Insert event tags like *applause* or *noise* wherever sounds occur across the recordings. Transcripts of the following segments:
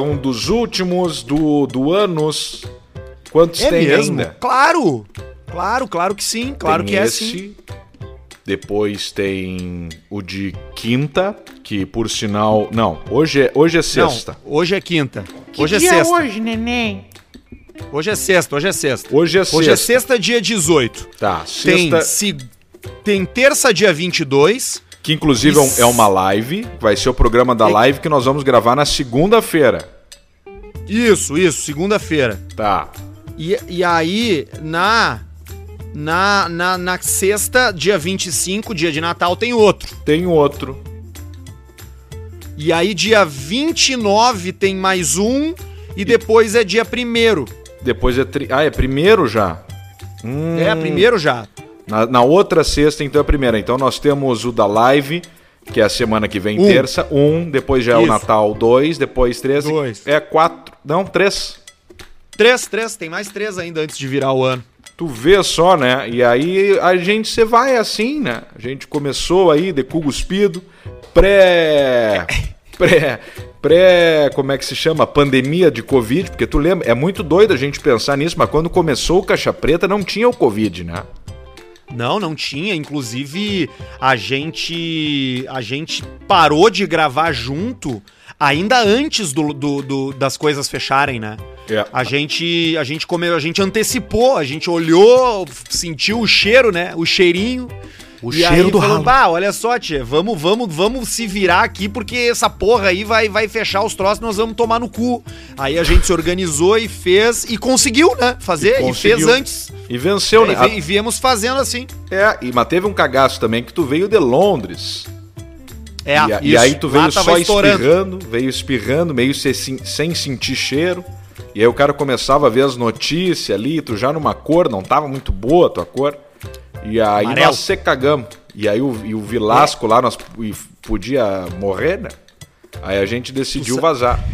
um dos últimos do, do anos. Quantos É tem mesmo? ainda? Claro! Claro, claro que sim, claro Tem que é esse, sim. Depois tem o de quinta, que por sinal. Não, hoje é, hoje é sexta. Não, hoje é quinta. hoje é dia sexta. hoje, neném? Hoje é sexta, hoje é sexta. Hoje é sexta. Hoje é sexta, dia 18. Tá, Tem, sexta. se... tem terça, dia 22. Que inclusive é um- é uma live. Vai ser o programa da E- live que nós vamos gravar na segunda-feira. Isso, isso, segunda-feira. Tá. E, e aí, na, na, na, na sexta, dia 25, dia de Natal, tem outro. Tem outro. E aí, dia 29, tem mais um. E depois é dia primeiro. Depois é. Tri... Ah, é primeiro já? Hum, É, primeiro já. Na, na outra sexta, então é a primeira. Então nós temos o da live, que é a semana que vem, Um. terça. Um. Depois já é o Isso. Natal, dois. Depois três. Dois. É quatro. Não, três. Três, três, tem mais três ainda antes de virar o ano. Tu vê só, né? E aí a gente você vai assim, né? A gente começou aí de cu cuspido, pré *laughs* pré pré, como é que se chama? Pandemia de Covid, porque tu lembra, é muito doido a gente pensar nisso, mas quando começou o Caixa Preta não tinha o Covid, né? Não, não tinha. Inclusive, a gente a gente parou de gravar junto ainda antes do, do- do- das coisas fecharem, né? É. A gente a gente comeu, a gente antecipou, a gente olhou, sentiu o cheiro, né? O cheirinho. O e cheiro aí do falou, ralo. Olha só, tia, vamos, vamos, vamos se virar aqui porque essa porra aí vai, vai fechar os troços, nós vamos tomar no cu. Aí a gente se organizou e fez e conseguiu, né? Fazer e, fez conseguiu. antes. E venceu, e, né? e viemos fazendo assim. É, e, mas teve um cagaço também que tu veio de Londres. É, e, a- e aí tu veio só estourando. espirrando, veio espirrando, meio se- sem, sem sentir cheiro. E aí o cara começava a ver as notícias ali, tu já numa cor, não tava muito boa a tua cor. E aí Amarelo. nós se cagamos. E aí o, e o Vilasco lá, nós podia morrer, né? Aí a gente decidiu vazar. *laughs*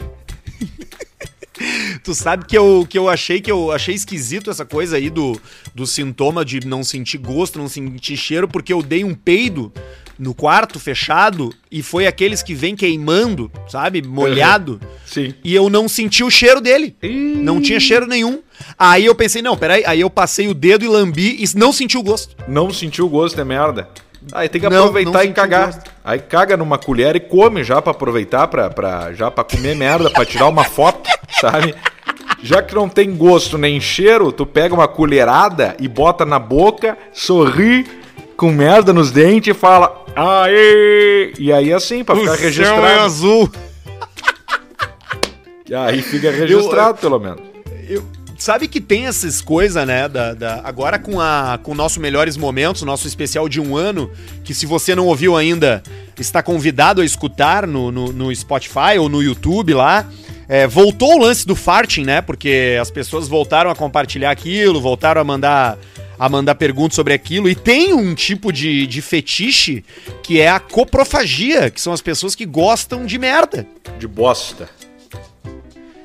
Tu sabe que eu, que eu achei que eu achei esquisito essa coisa aí do, do sintoma de não sentir gosto, não sentir cheiro, porque eu dei um peido no quarto fechado e foi aqueles que vem queimando, sabe? Molhado. Sim. E eu não senti o cheiro dele. Não tinha cheiro nenhum. Aí eu pensei, não, peraí. Aí eu passei o dedo e lambi e não senti o gosto. Não sentiu o gosto, é merda. Aí tem que Não, aproveitar não e cagar. Aí caga numa colher e come já pra aproveitar, pra, pra, já pra comer merda, pra tirar uma foto, sabe? Já que não tem gosto nem cheiro, tu pega uma colherada e bota na boca, sorri, com merda nos dentes e fala Aê! E aí assim, pra ficar é registrado. azul. E aí fica registrado, pelo menos. Eu- sabe que tem essas coisas, né? Da, da- agora com, a, com o nosso Melhores Momentos, nosso especial de um ano, que se você não ouviu ainda, está convidado a escutar no, no, no Spotify ou no YouTube lá. É, voltou o lance do farting, né? Porque as pessoas voltaram a compartilhar aquilo, voltaram a mandar a mandar perguntas sobre aquilo. E tem um tipo de, de fetiche que é a coprofagia, que são as pessoas que gostam de merda. De bosta.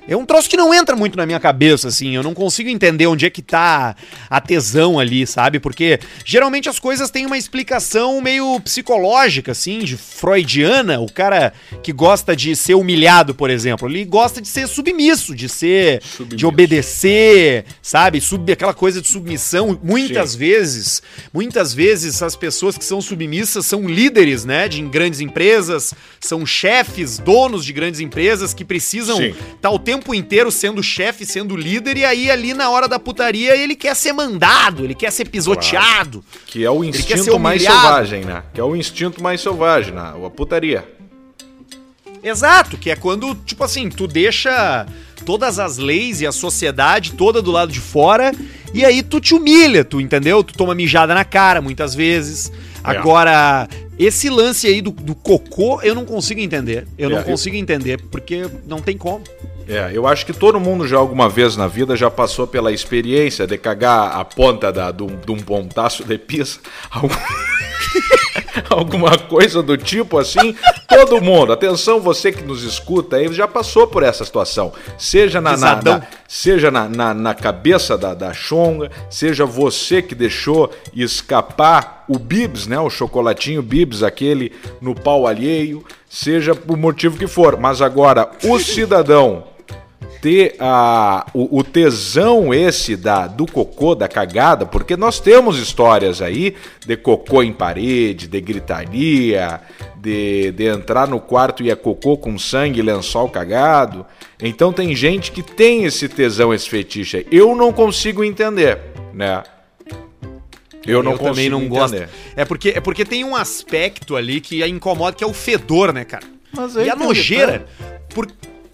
É um troço que não entra muito na minha cabeça, assim. Eu não consigo entender onde é que tá a tesão ali, sabe? Porque geralmente as coisas têm uma explicação meio psicológica, assim, de freudiana. O cara que gosta de ser humilhado, por exemplo, ele gosta de ser submisso, de ser. de Submisso. obedecer, sabe? Sub, aquela coisa de submissão. Muitas vezes, muitas vezes as pessoas que são submissas são líderes, né? De grandes empresas, são chefes, donos de grandes empresas que precisam Sim. tá o tempo inteiro sendo chefe, sendo líder, e aí ali na hora da putaria ele quer ser mandado, ele quer ser pisoteado. Que é o instinto mais selvagem, né? Que é o instinto mais selvagem, né? A putaria. Exato, que é quando, tipo assim, tu deixa todas as leis e a sociedade toda do lado de fora, e aí tu te humilha, tu entendeu? Tu toma mijada na cara muitas vezes. É. Agora, esse lance aí do, do cocô, eu não consigo entender. Eu É, não eu- consigo entender, porque não tem como. É, eu acho que todo mundo já alguma vez na vida já passou pela experiência de cagar a ponta da, de, um, de um pontaço de pizza. *laughs* Algum- alguma coisa do tipo assim. Todo mundo, atenção, você que nos escuta aí, já passou por essa situação. Seja na, na, na seja na, na, na, cabeça da, da chonga, seja você que deixou escapar o Bibs, né? O chocolatinho Bibs, aquele no pau alheio, seja por motivo que for. Mas agora, o cidadão ter a, o, o, tesão esse da, do cocô, da cagada, porque nós temos histórias aí de cocô em parede, de gritaria, de, de entrar no quarto e é cocô com sangue e lençol cagado. Então tem gente que tem esse tesão, esse fetiche aí. Eu não consigo entender, né? Eu, não eu também não entender. gosto. É porque, é porque tem um aspecto ali que incomoda, que é o fedor, né, cara? e a nojeira. Por,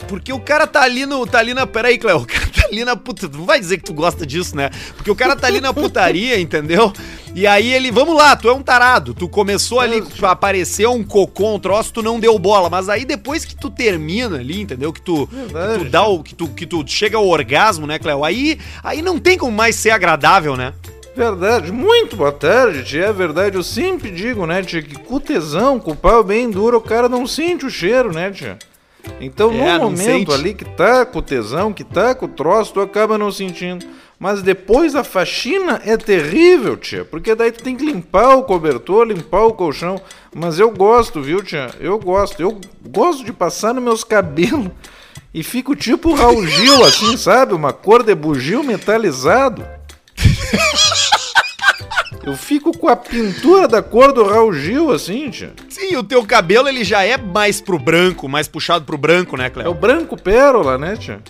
porque o cara tá ali no. Tá ali na. Peraí, Cléo. *laughs* O cara tá ali na puta. Não vai dizer que tu gosta disso, né? Porque o cara tá ali na putaria, entendeu? E aí ele. Vamos lá, tu é um tarado. Tu começou ali a aparecer um cocô, um troço, tu não deu bola. Mas aí depois que tu termina ali, entendeu? Que tu, que tu dá o. Que tu, que tu chega ao orgasmo, né, Cléo? Aí, aí não tem como mais ser agradável, né? Verdade, muito boa tarde, tia. É verdade, eu sempre digo, né, tia, que com tesão, com o pau bem duro, o cara não sente o cheiro, né, tia? Então, é, no momento sente. ali que tá com o tesão, que tá com o troço, tu acaba não sentindo. Mas depois a faxina é terrível, tia. Porque daí tu tem que limpar o cobertor, limpar o colchão. Mas eu gosto, viu, tia? Eu gosto. Eu gosto de passar nos meus cabelos. E fico tipo Raul Gil, assim, sabe? Uma cor de bugio metalizado. *laughs* Eu fico com a pintura da cor do Raul Gil, assim, tia. Sim, o teu cabelo ele já é mais pro branco, mais puxado pro branco, né, Cléo? É o branco pérola, né, tia?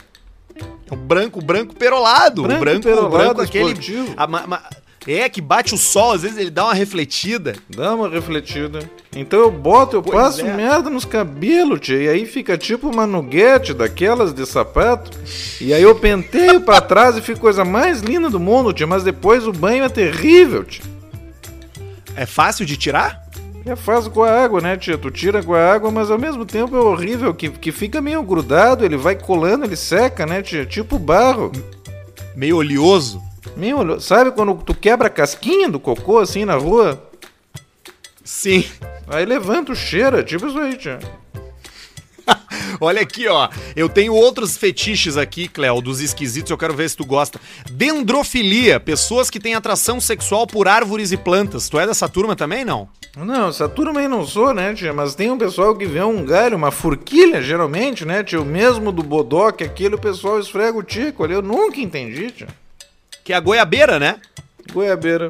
É o branco, branco perolado. Branco, o branco, perolado, branco aquele. A, a, é, que bate o sol, às vezes ele dá uma refletida. Dá uma refletida. Então eu boto, eu pois passo é. merda nos cabelos, tia. E aí fica tipo uma nuguete daquelas de sapato. E aí eu penteio pra trás e fica coisa mais linda do mundo, tia. Mas depois o banho é terrível, tia. É fácil de tirar? É fácil com a água, né, tia? Tu tira com a água, mas ao mesmo tempo é horrível, que, que fica meio grudado, ele vai colando, ele seca, né, tia? Tipo barro. Meio oleoso. Meu, sabe quando tu quebra a casquinha do cocô assim na rua? Sim. Aí levanta o cheiro, é tipo isso aí, tia. *laughs* Olha aqui, ó. Eu tenho outros fetiches aqui, Cléo, dos esquisitos, eu quero ver se tu gosta. Dendrofilia, pessoas que têm atração sexual por árvores e plantas. Tu é dessa turma também, não? Não, essa turma aí não sou, né, tia? Mas tem um pessoal que vê um galho, uma forquilha, geralmente, né, tia? O mesmo do bodoque, aquele o pessoal esfrega o tico ali. Eu nunca entendi, tia que é a goiabeira, né? Goiabeira.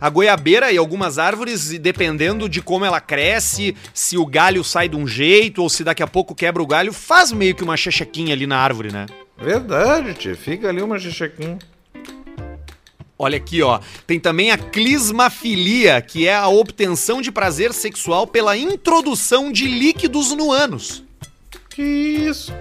A goiabeira e algumas árvores, dependendo de como ela cresce, se o galho sai de um jeito ou se daqui a pouco quebra o galho, faz meio que uma chechequinha ali na árvore, né? Verdade, tia. Fica ali uma chechequinha. Olha aqui, ó. Tem também a clismafilia, que é a obtenção de prazer sexual pela introdução de líquidos no ânus. Que isso?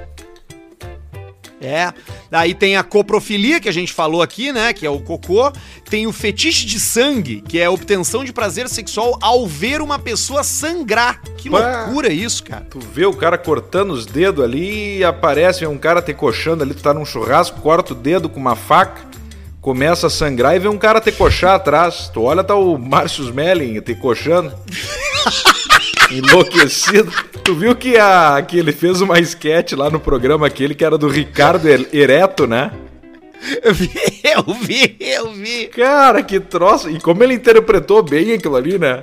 É. Aí tem a coprofilia, que a gente falou aqui, né? Que é o cocô. Tem o fetiche de sangue, que é a obtenção de prazer sexual ao ver uma pessoa sangrar. Que Pá, loucura isso, cara. Tu vê o cara cortando os dedos ali e aparece um cara te coxando ali, tu tá num churrasco, corta o dedo com uma faca, começa a sangrar e vê um cara te coxar atrás. Tu olha, tá o Márcio Smelling te coxando. *laughs* enlouquecido. Tu viu que, a, que ele fez uma sketch lá no programa aquele que era do Ricardo Ereto, né? Eu vi, *laughs* eu vi, eu vi. Cara, que troço. E como ele interpretou bem aquilo ali, né?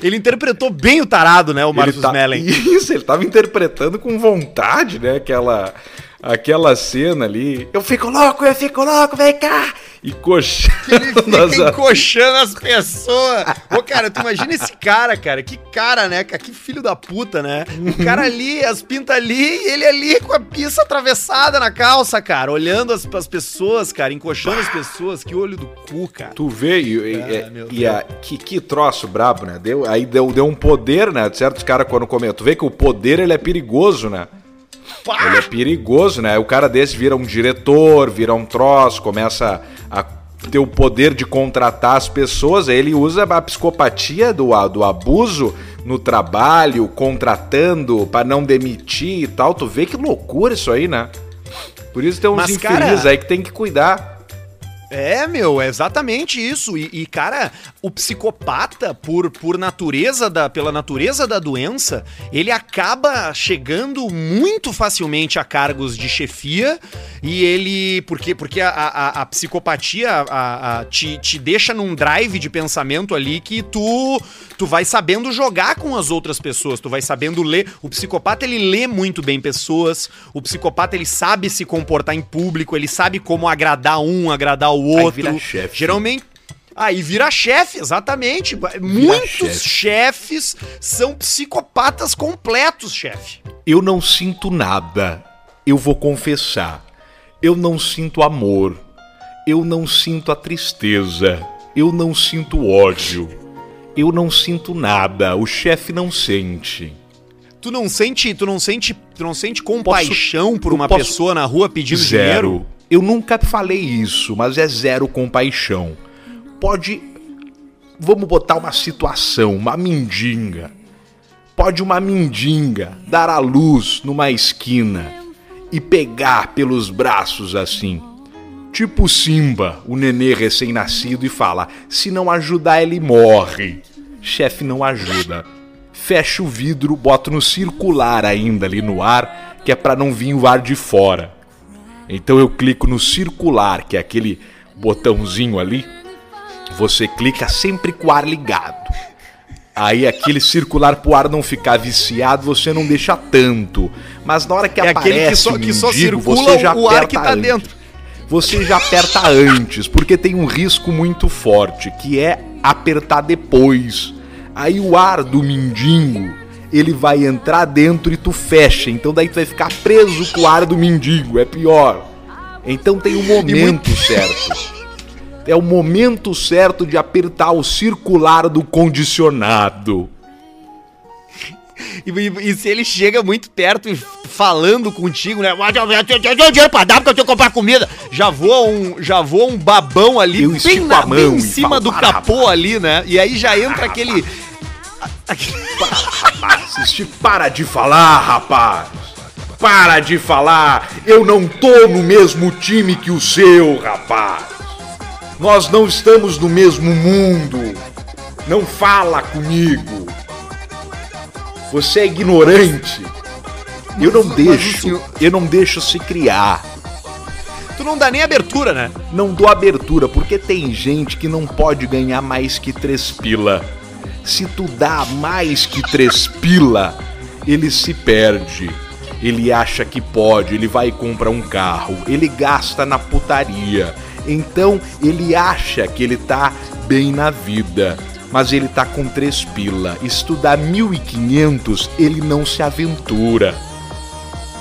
Ele interpretou bem o tarado, né, o Marcos tá, Mellen. *laughs* Isso, ele tava interpretando com vontade, né, aquela aquela cena ali. Eu fico louco, eu fico louco, vem cá! E coxando. Ele fica encoxando as pessoas. Ô, cara, tu imagina esse cara, cara. Que cara, né? Que filho da puta, né? O cara ali, as pintas ali, e ele ali com a pista atravessada na calça, cara. Olhando as, as pessoas, cara, encoxando as pessoas. Que olho do cu, cara. Tu vê, e, ah, e, e a, que, que troço brabo, né? Deu, aí deu, deu um poder, né? Certos caras quando comentam. Tu vê que o poder, ele é perigoso, né? Pá! Ele é perigoso, né? O cara desse vira um diretor, vira um troço, começa a ter o poder de contratar as pessoas, aí ele usa a psicopatia do, do abuso no trabalho, contratando para não demitir e tal. Tu vê que loucura isso aí, né? Por isso tem uns Mas, infelizes cara... aí que tem que cuidar. É, meu, é exatamente isso. E, e, cara, o psicopata, por, por natureza da, pela natureza da doença, ele acaba chegando muito facilmente a cargos de chefia e ele. Porque, porque a, a, a psicopatia a, te, te deixa num drive de pensamento ali que tu, tu vai sabendo jogar com as outras pessoas, tu vai sabendo ler. O psicopata ele lê muito bem pessoas, o psicopata ele sabe se comportar em público, ele sabe como agradar um, agradar o outro. Aí vira chefe. Geralmente. Aí vira chefe, exatamente. Vira Muitos chef. chefes são psicopatas completos, chefe. Eu não sinto nada. Eu vou confessar. Eu não sinto amor. Eu não sinto a tristeza. Eu não sinto ódio. Eu não sinto nada. O chefe não sente. Tu não sente, tu não sente, tu não sente compaixão posso, por uma posso... pessoa na rua pedindo Zero. dinheiro? Eu nunca falei isso, mas é zero compaixão. Pode. Vamos botar uma situação, uma mindinga. Pode uma mindinga dar à luz numa esquina e pegar pelos braços assim. Tipo Simba, o nenê recém-nascido, e fala: se não ajudar, ele morre. Chefe não ajuda. Fecha o vidro, bota no circular ainda ali no ar, que é para não vir o ar de fora. Então eu clico no circular, que é aquele botãozinho ali. Você clica sempre com o ar ligado. Aí aquele circular pro ar não ficar viciado, você não deixa tanto. Mas na hora que é aparece que só, que só circula já o ar que tá antes. dentro. Você já aperta antes, porque tem um risco muito forte, que é apertar depois. Aí o ar do mindingo ele vai entrar dentro e tu fecha. Então daí tu vai ficar preso com o ar do mendigo, é pior. Então tem um momento certo. É o momento certo de apertar o circular do condicionado. E, e, e, se ele chega muito perto e falando contigo, né? Eu tenho dinheiro pra dar porque eu tenho que comprar comida. Já voa um, já voa um babão ali, eu bem, na, bem em cima do capô ali, né? E aí já entra aquele para, rapaz, para de falar, rapaz. Para de falar. Eu não tô no mesmo time que o seu, rapaz. Nós não estamos no mesmo mundo. Não fala comigo. Você é ignorante. Eu não deixo, eu não deixo se criar. Tu não dá nem abertura, né? Não dou abertura porque tem gente que não pode ganhar mais que três pila. Se tu dá mais que três pila, ele se perde. Ele acha que pode, ele vai comprar um carro, ele gasta na putaria. Então ele acha que ele tá bem na vida, mas ele tá com três pila. Estudar 1500, ele não se aventura.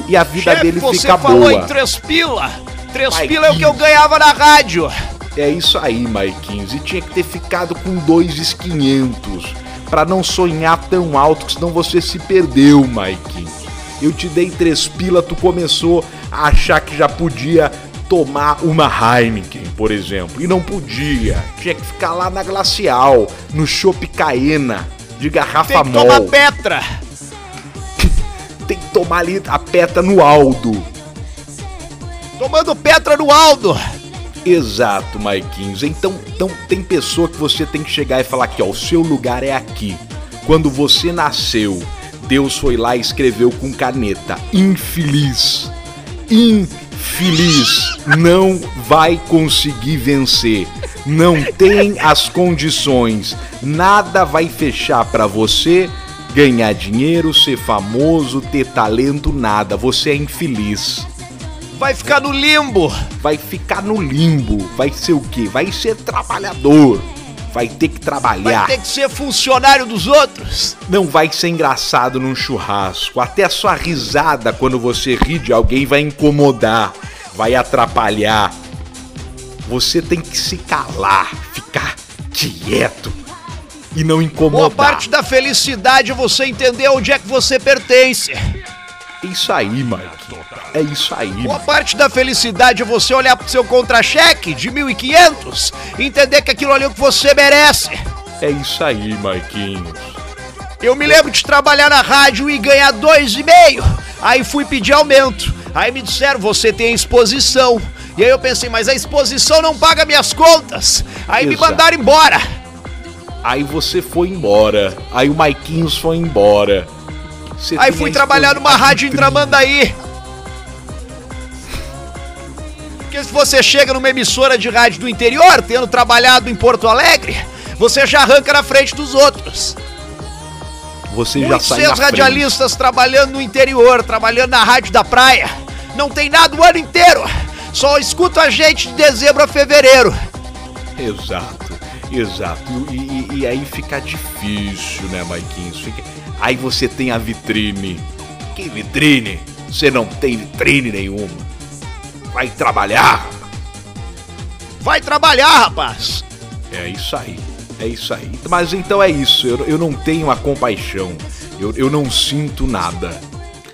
E a vida Chefe, dele fica boa. Você falou em três pila? Três pila é o que eu ganhava na rádio. É isso aí, Maiquinhos. E tinha que ter ficado com 2,500 para não sonhar tão alto, que senão você se perdeu, Maiquinhos. Eu te dei três pila, tu começou a achar que já podia tomar uma Heineken, por exemplo. E não podia. Tinha que ficar lá na Glacial, no Chopp Caena, de garrafa Tem que mol. tomar Petra. *laughs* Tem que tomar ali a Petra no Aldo. Tomando Petra no Aldo. Exato, Maiquinhos. Então, então tem pessoa que você tem que chegar e falar que ó, o seu lugar é aqui. Quando você nasceu, Deus foi lá e escreveu com caneta: infeliz. Infeliz. Não vai conseguir vencer. Não tem as condições. Nada vai fechar para você ganhar dinheiro, ser famoso, ter talento, nada. Você é infeliz. Vai ficar no limbo. Vai ficar no limbo. Vai ser o quê? Vai ser trabalhador. Vai ter que trabalhar. Vai ter que ser funcionário dos outros. Não vai ser engraçado num churrasco. Até a sua risada quando você ri de alguém vai incomodar, vai atrapalhar. Você tem que se calar, ficar quieto e não incomodar. Boa parte da felicidade é você entender onde é que você pertence. Isso aí, Mike. É isso aí. Boa parte da felicidade é você olhar pro seu contra-cheque de 1.500 e entender que aquilo ali é o que você merece. É isso aí, Marquinhos. Eu me lembro de trabalhar na rádio e ganhar dois e meio. Aí fui pedir aumento. Aí me disseram, você tem exposição. E aí eu pensei, mas a exposição não paga minhas contas. Aí me Exato. mandaram embora. Aí você foi embora. Aí o Maiquinhos foi embora. Você Aí fui trabalhar numa rádio em. Tramandaí. Porque se você chega numa emissora de rádio do interior, tendo trabalhado em Porto Alegre, você já arranca na frente dos outros. Você já sai frente. radialistas trabalhando no interior, trabalhando na rádio da praia. Não tem nada o ano inteiro. Só escuta a gente de dezembro a fevereiro. Exato, exato. E, e- e aí fica difícil, né, Maiquinhos? Fica... Aí você tem a vitrine. Que vitrine? Você não tem vitrine nenhuma. Vai trabalhar. Vai trabalhar, rapaz. É isso aí. É isso aí. Mas então é isso. Eu, eu não tenho a compaixão. Eu, eu não sinto nada.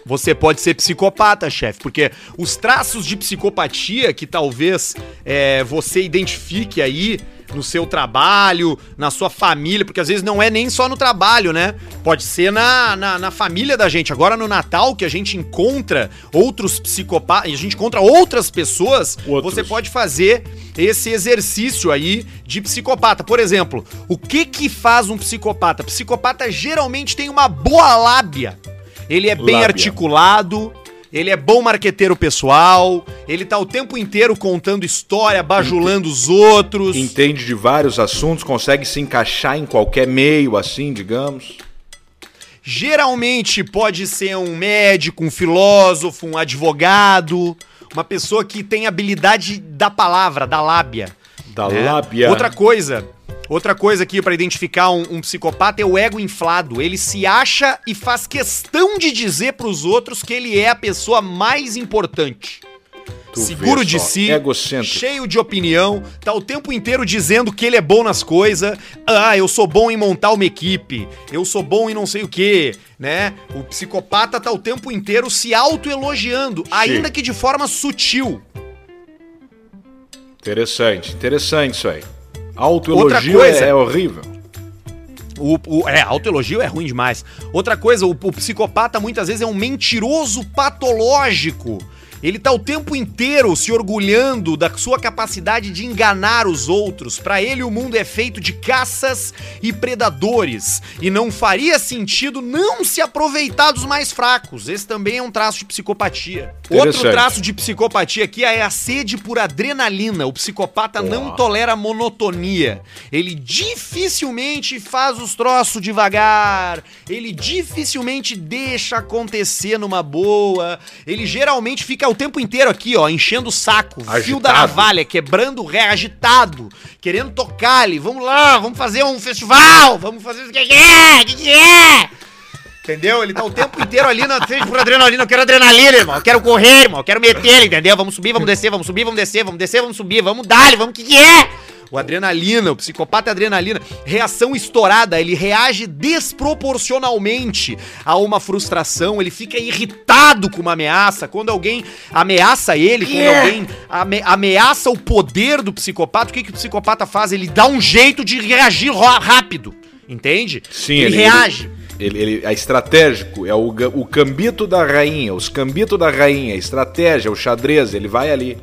Você pode ser psicopata, chefe, porque os traços de psicopatia que talvez é, você identifique aí no seu trabalho, na sua família, porque às vezes não é nem só no trabalho, né? Pode ser na, na, na família da gente. Agora no Natal, que a gente encontra outros psicopatas, a gente encontra outras pessoas, Outros. você pode fazer esse exercício aí de psicopata. Por exemplo, o que que faz um psicopata? Psicopata geralmente tem uma boa lábia. Ele é bem Lábia. articulado, ele é bom marqueteiro pessoal, ele tá o tempo inteiro contando história, bajulando os outros. Entende de vários assuntos, consegue se encaixar em qualquer meio, assim, digamos. Geralmente pode ser um médico, um filósofo, um advogado, uma pessoa que tem habilidade da palavra, da lábia. Da né? lábia. Outra coisa, outra coisa aqui pra identificar um, um psicopata é o ego inflado. Ele se acha e faz questão de dizer pros outros que ele é a pessoa mais importante. Tu Seguro de só, si, egocêntrico. cheio de opinião, tá o tempo inteiro dizendo que ele é bom nas coisas. Ah, eu sou bom em montar uma equipe, eu sou bom em não sei o que, né? O psicopata tá o tempo inteiro se autoelogiando, ainda que de forma sutil. Interessante, interessante isso aí. Autoelogio coisa- é, é horrível. O, o- é, autoelogio é ruim demais. Outra coisa, o, o psicopata muitas vezes é um mentiroso patológico. Ele tá o tempo inteiro se orgulhando da sua capacidade de enganar os outros. Pra ele, o mundo é feito de caças e predadores. E não faria sentido não se aproveitar dos mais fracos. Esse também é um traço de psicopatia. Outro traço de psicopatia aqui é a sede por adrenalina. O psicopata não tolera monotonia. Ele dificilmente faz os troços devagar. Ele dificilmente deixa acontecer numa boa. Ele geralmente fica o tempo inteiro aqui, ó, enchendo o saco, fio Agitado. da navalha, quebrando o ré, agitado, querendo tocar ali. Vamos lá, vamos fazer um festival, vamos fazer o que é, o que é. Entendeu? Ele tá o tempo inteiro ali na frente por adrenalina. Eu quero adrenalina, irmão. Eu quero correr, irmão. Eu quero meter, entendeu? Vamos subir, vamos descer, vamos subir, vamos descer, vamos descer, vamos subir, vamos dar, vamos o que, que é? O adrenalina, o psicopata é adrenalina. Reação estourada, ele reage desproporcionalmente a uma frustração, ele fica irritado com uma ameaça. Quando alguém ameaça ele, quando alguém ame- ameaça o poder do psicopata, o que, que o psicopata faz? Ele dá um jeito de reagir rápido. Entende? Sim, ele, ele- reage. Ele, ele é estratégico, é o, o cambito da rainha, os cambitos da rainha, estratégia, o xadrez, ele vai ali.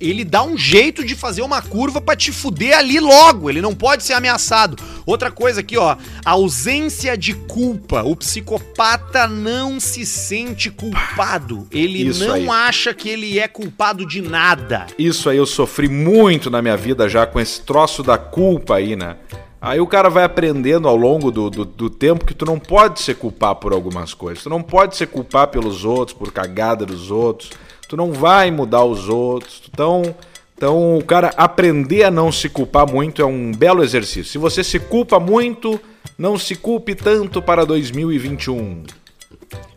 Ele dá um jeito de fazer uma curva pra te fuder ali logo. Ele não pode ser ameaçado. Outra coisa aqui, ó, ausência de culpa. O psicopata não se sente culpado. Ele Isso não aí. acha que ele é culpado de nada. Isso aí eu sofri muito na minha vida já com esse troço da culpa aí, né? Aí o cara vai aprendendo ao longo do, do, do tempo que tu não pode se culpar por algumas coisas. Tu não pode se culpar pelos outros, por cagada dos outros. Tu não vai mudar os outros. Então, então o cara aprender a não se culpar muito é um belo exercício. Se você se culpa muito, não se culpe tanto para 2021.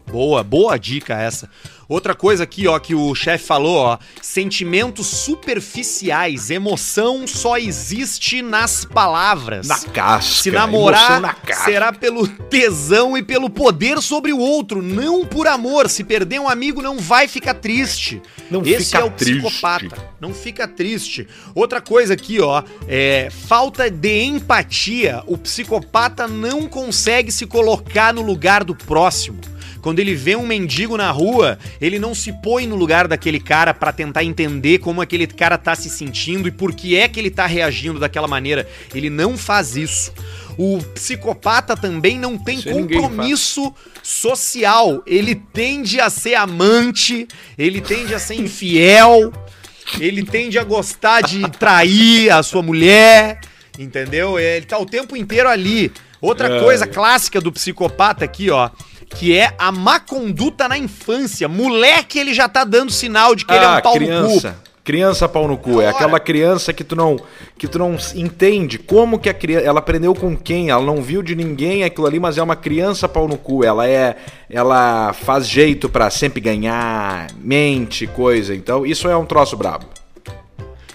Boa, boa dica essa. Outra coisa aqui, ó, que o chefe falou, ó, sentimentos superficiais, emoção só existe nas palavras. Na casca. Se namorar, na casca. será pelo tesão e pelo poder sobre o outro, não por amor. Se perder um amigo, não vai ficar triste. Não Esse fica é o triste. psicopata. Não fica triste. Outra coisa aqui, ó, é falta de empatia. O psicopata não consegue se colocar no lugar do próximo. Quando ele vê um mendigo na rua, ele não se põe no lugar daquele cara pra tentar entender como aquele cara tá se sentindo e por que é que ele tá reagindo daquela maneira. Ele não faz isso. O psicopata também não tem ninguém compromisso social. Ele tende a ser amante, ele tende a ser infiel, ele tende a gostar de trair a sua mulher, entendeu? Ele tá o tempo inteiro ali. Outra É. coisa clássica do psicopata aqui, ó, que é a má conduta na infância. Moleque, ele já tá dando sinal de que ele é um pau no cu. Ah, criança. Criança pau no cu. É Ora. aquela criança que tu não que tu não entende como que a criança, ela aprendeu com quem, ela não viu de ninguém aquilo ali, mas é uma criança pau no cu. Ela é ela faz jeito pra sempre ganhar, mente, coisa. Então, isso é um troço brabo.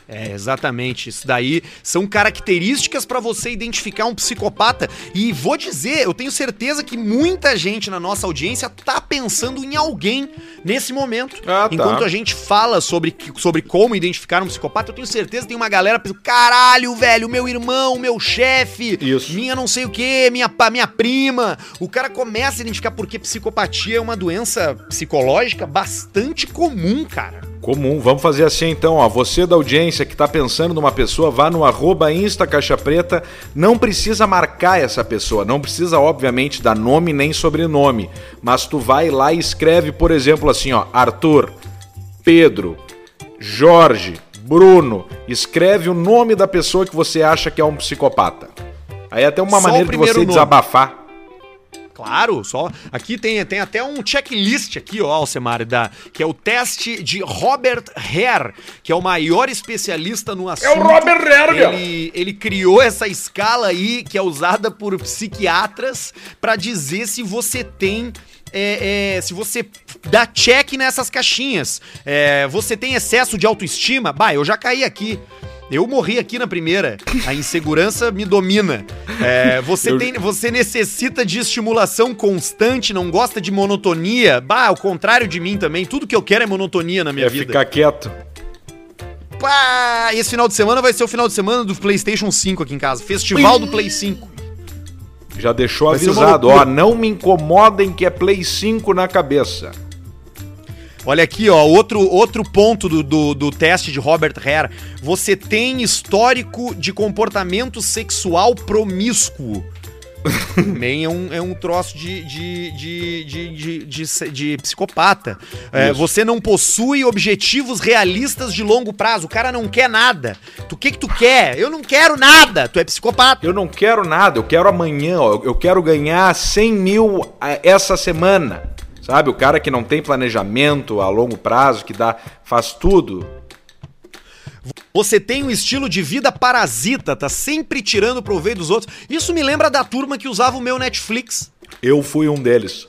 É, exatamente. Isso daí são características pra você identificar um psicopata. E vou dizer, eu tenho certeza que muita gente na nossa audiência tá pensando em alguém nesse momento. Ah, tá. Enquanto a gente fala sobre, sobre como identificar um psicopata, eu tenho certeza que tem uma galera pensando: caralho, velho, meu irmão, meu chefe, minha não sei o que, minha, minha prima. O cara começa a identificar porque psicopatia é uma doença psicológica bastante comum, cara. Comum. Vamos fazer assim então, ó. Você da audiência que tá pensando numa pessoa, vá no arroba Insta Caixa Preta. Não precisa marcar essa pessoa. Não precisa, obviamente, dar nome nem sobrenome. Mas tu vai lá e escreve, por exemplo, assim, ó. Arthur, Pedro, Jorge, Bruno. Escreve o nome da pessoa que você acha que é um psicopata. Aí é até uma Só maneira de você nome. desabafar. Claro, só. Aqui tem, tem até um checklist aqui, ó, Alcemar, da, que é o teste de Robert Hare, que é o maior especialista no assunto. Hare, meu. Ele, ele criou essa escala aí, que é usada por psiquiatras, pra dizer se você tem. é, é, se você dá check nessas caixinhas. É, você tem excesso de autoestima? Bah, eu já caí aqui. Eu morri aqui na primeira. A insegurança me domina. É, você, Eu- tem, você necessita de estimulação constante, não gosta de monotonia. Bah, ao contrário de mim também. Tudo que eu quero é monotonia na minha É vida. ficar quieto. Pá! Esse final de semana vai ser o final de semana do PlayStation 5 aqui em casa. Festival do Play 5. Já deixou Vai avisado, ó. Não me incomodem que é Play 5 na cabeça. Olha aqui, ó, outro, outro ponto do, do, do teste de Robert Hare. Você tem histórico de comportamento sexual promíscuo. *laughs* Também é um, é um troço de, de, de, de, de, de- de psicopata. É, você não possui objetivos realistas de longo prazo. O cara não quer nada. Tu- O que, que tu quer? Eu não quero nada. Tu é psicopata. Eu não quero nada, eu quero amanhã, ó, eu quero ganhar 100 mil ah, essa semana. Sabe, o cara que não tem planejamento a longo prazo, que dá, faz tudo. Você tem um estilo de vida parasita, tá sempre tirando proveito dos outros. Isso me lembra da turma que usava o meu Netflix. Eu fui um deles.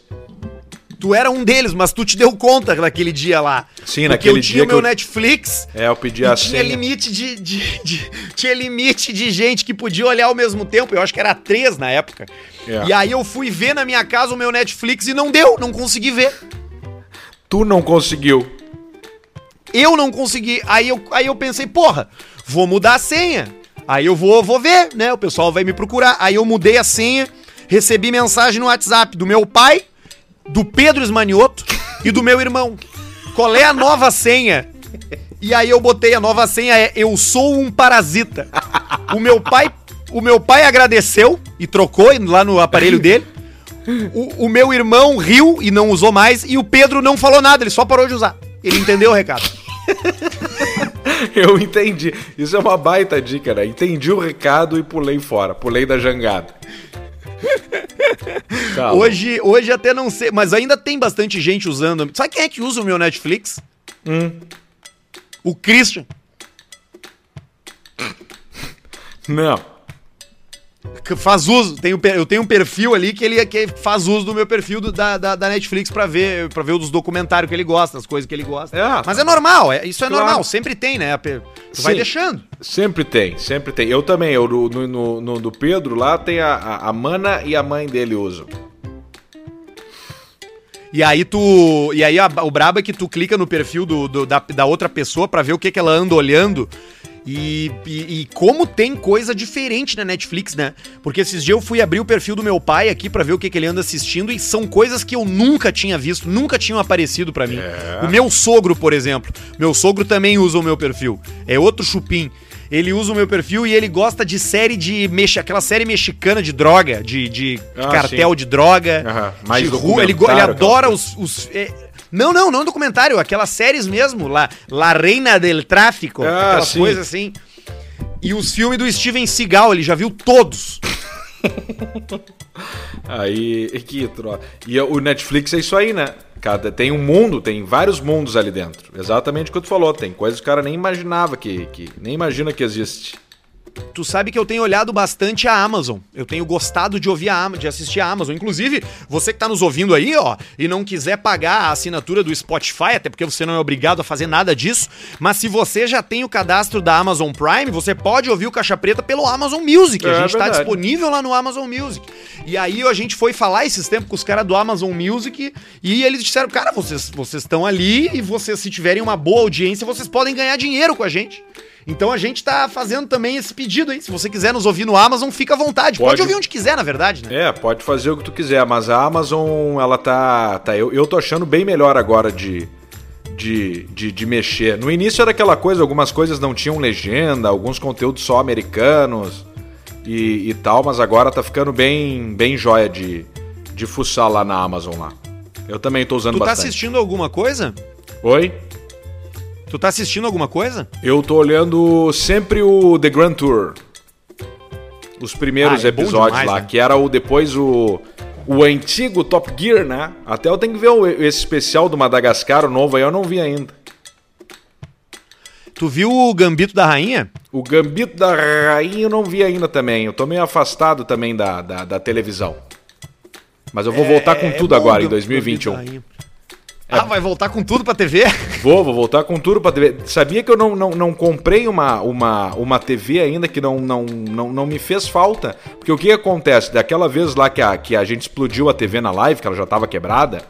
Tu era um deles, mas tu te deu conta naquele dia lá. Sim, Porque naquele eu tinha dia que meu eu- Netflix É, eu pedi a tinha senha. limite de, de- de- Tinha limite de gente que podia olhar ao mesmo tempo. Eu acho que era três na época. É. E aí eu fui ver na minha casa o meu Netflix e não deu, não consegui ver. Tu não conseguiu. Eu não consegui. Aí eu, aí eu pensei, porra, vou mudar a senha. Aí eu vou, vou ver, né? O pessoal vai me procurar. Aí eu mudei a senha, recebi mensagem no WhatsApp do meu pai, do Pedro Esmanioto e do meu irmão. Qual é a nova senha? E aí eu botei a nova senha é eu sou um parasita. O meu pai, o meu pai agradeceu e trocou lá no aparelho dele. O, o meu irmão riu e não usou mais e o Pedro não falou nada, ele só parou de usar. Ele entendeu o recado. *laughs* Eu entendi. Isso é uma baita dica, né? Entendi o recado e pulei fora. Pulei da jangada. Hoje, hoje até não sei, mas ainda tem bastante gente usando. Sabe quem é que usa o meu Netflix? Hum. O Christian. Não. Que faz uso. Tem o per- eu tenho um perfil ali que ele que faz uso do meu perfil do- da, da, da Netflix pra ver, pra ver os documentários que ele gosta, as coisas que ele gosta. É. Mas é normal, é, isso é Claro. normal, sempre tem, né? Tu vai Sim. deixando. Sempre tem, sempre tem. Eu também, eu, no, no, no do Pedro lá tem a, a, a mana e a mãe dele usam. E aí tu. E aí a- o brabo é que tu clica no perfil do, do- da, da outra pessoa pra ver o que, que ela anda olhando. E, e, e como tem coisa diferente na Netflix, né? Porque esses dias eu fui abrir o perfil do meu pai aqui pra ver o que, que ele anda assistindo e são coisas que eu nunca tinha visto, nunca tinham aparecido pra mim. É. O meu sogro, por exemplo, meu sogro também usa o meu perfil. É outro chupim. Ele usa o meu perfil e ele gosta de série de. Mex... aquela série mexicana de droga, de, de Ah, cartel sim. de droga. Mais de rua. Ele, ele adora os. os é, Não, não, não documentário, aquelas séries mesmo, lá, La Reina del Tráfico, Ah, aquelas sim. coisas assim. E os filmes do Steven Seagal, ele já viu todos. *laughs* Aí, que troço. E o Netflix é isso aí, né? Cada, tem um mundo, tem vários mundos ali dentro. Exatamente o que tu falou. Tem coisas que o cara nem imaginava que, que nem imagina que existe. Tu sabe que eu tenho olhado bastante a Amazon. Eu tenho gostado de ouvir a Ama- de assistir a Amazon. Inclusive, você que tá nos ouvindo aí, ó, e não quiser pagar a assinatura do Spotify, até porque você não é obrigado a fazer nada disso, mas se você já tem o cadastro da Amazon Prime, você pode ouvir o Caixa Preta pelo Amazon Music. A É gente tá verdade. disponível lá no Amazon Music. E aí a gente foi falar esses tempos com os caras do Amazon Music e eles disseram, cara, vocês vocês estão ali e vocês se tiverem uma boa audiência, vocês podem ganhar dinheiro com a gente. Então a gente tá fazendo também esse pedido aí. Se você quiser nos ouvir no Amazon, fica à vontade. Pode, Pode. ouvir onde quiser, na verdade, né? É, pode fazer o que tu quiser, mas a Amazon, ela tá. tá eu, eu tô achando bem melhor agora de, de, de, de mexer. No início era aquela coisa, algumas coisas não tinham legenda, alguns conteúdos só americanos e, e tal, mas agora tá ficando bem, bem joia de, de fuçar lá na Amazon lá. Eu também tô usando Tu tá bastante. assistindo alguma coisa? Oi? Tu tá assistindo alguma coisa? Eu tô olhando sempre o The Grand Tour. Os primeiros Ah, é episódios demais, lá, né? que era o depois o o antigo Top Gear, né? Até eu tenho que ver o- esse especial do Madagascar, o novo aí eu não vi ainda. Tu viu o Gambito da Rainha? O Gambito da Rainha eu não vi ainda também. Eu tô meio afastado também da, da, da televisão. Mas eu vou voltar com É- é tudo bom agora, em Gambito 2021. Ah, vai voltar com tudo pra TV? Vou, vou voltar com tudo pra TV. Sabia que eu não, não, não comprei uma, uma, uma TV ainda que não, não, não, não me fez falta? Porque o que acontece? Daquela vez lá que a, que a gente explodiu a TV na live, que ela já tava quebrada,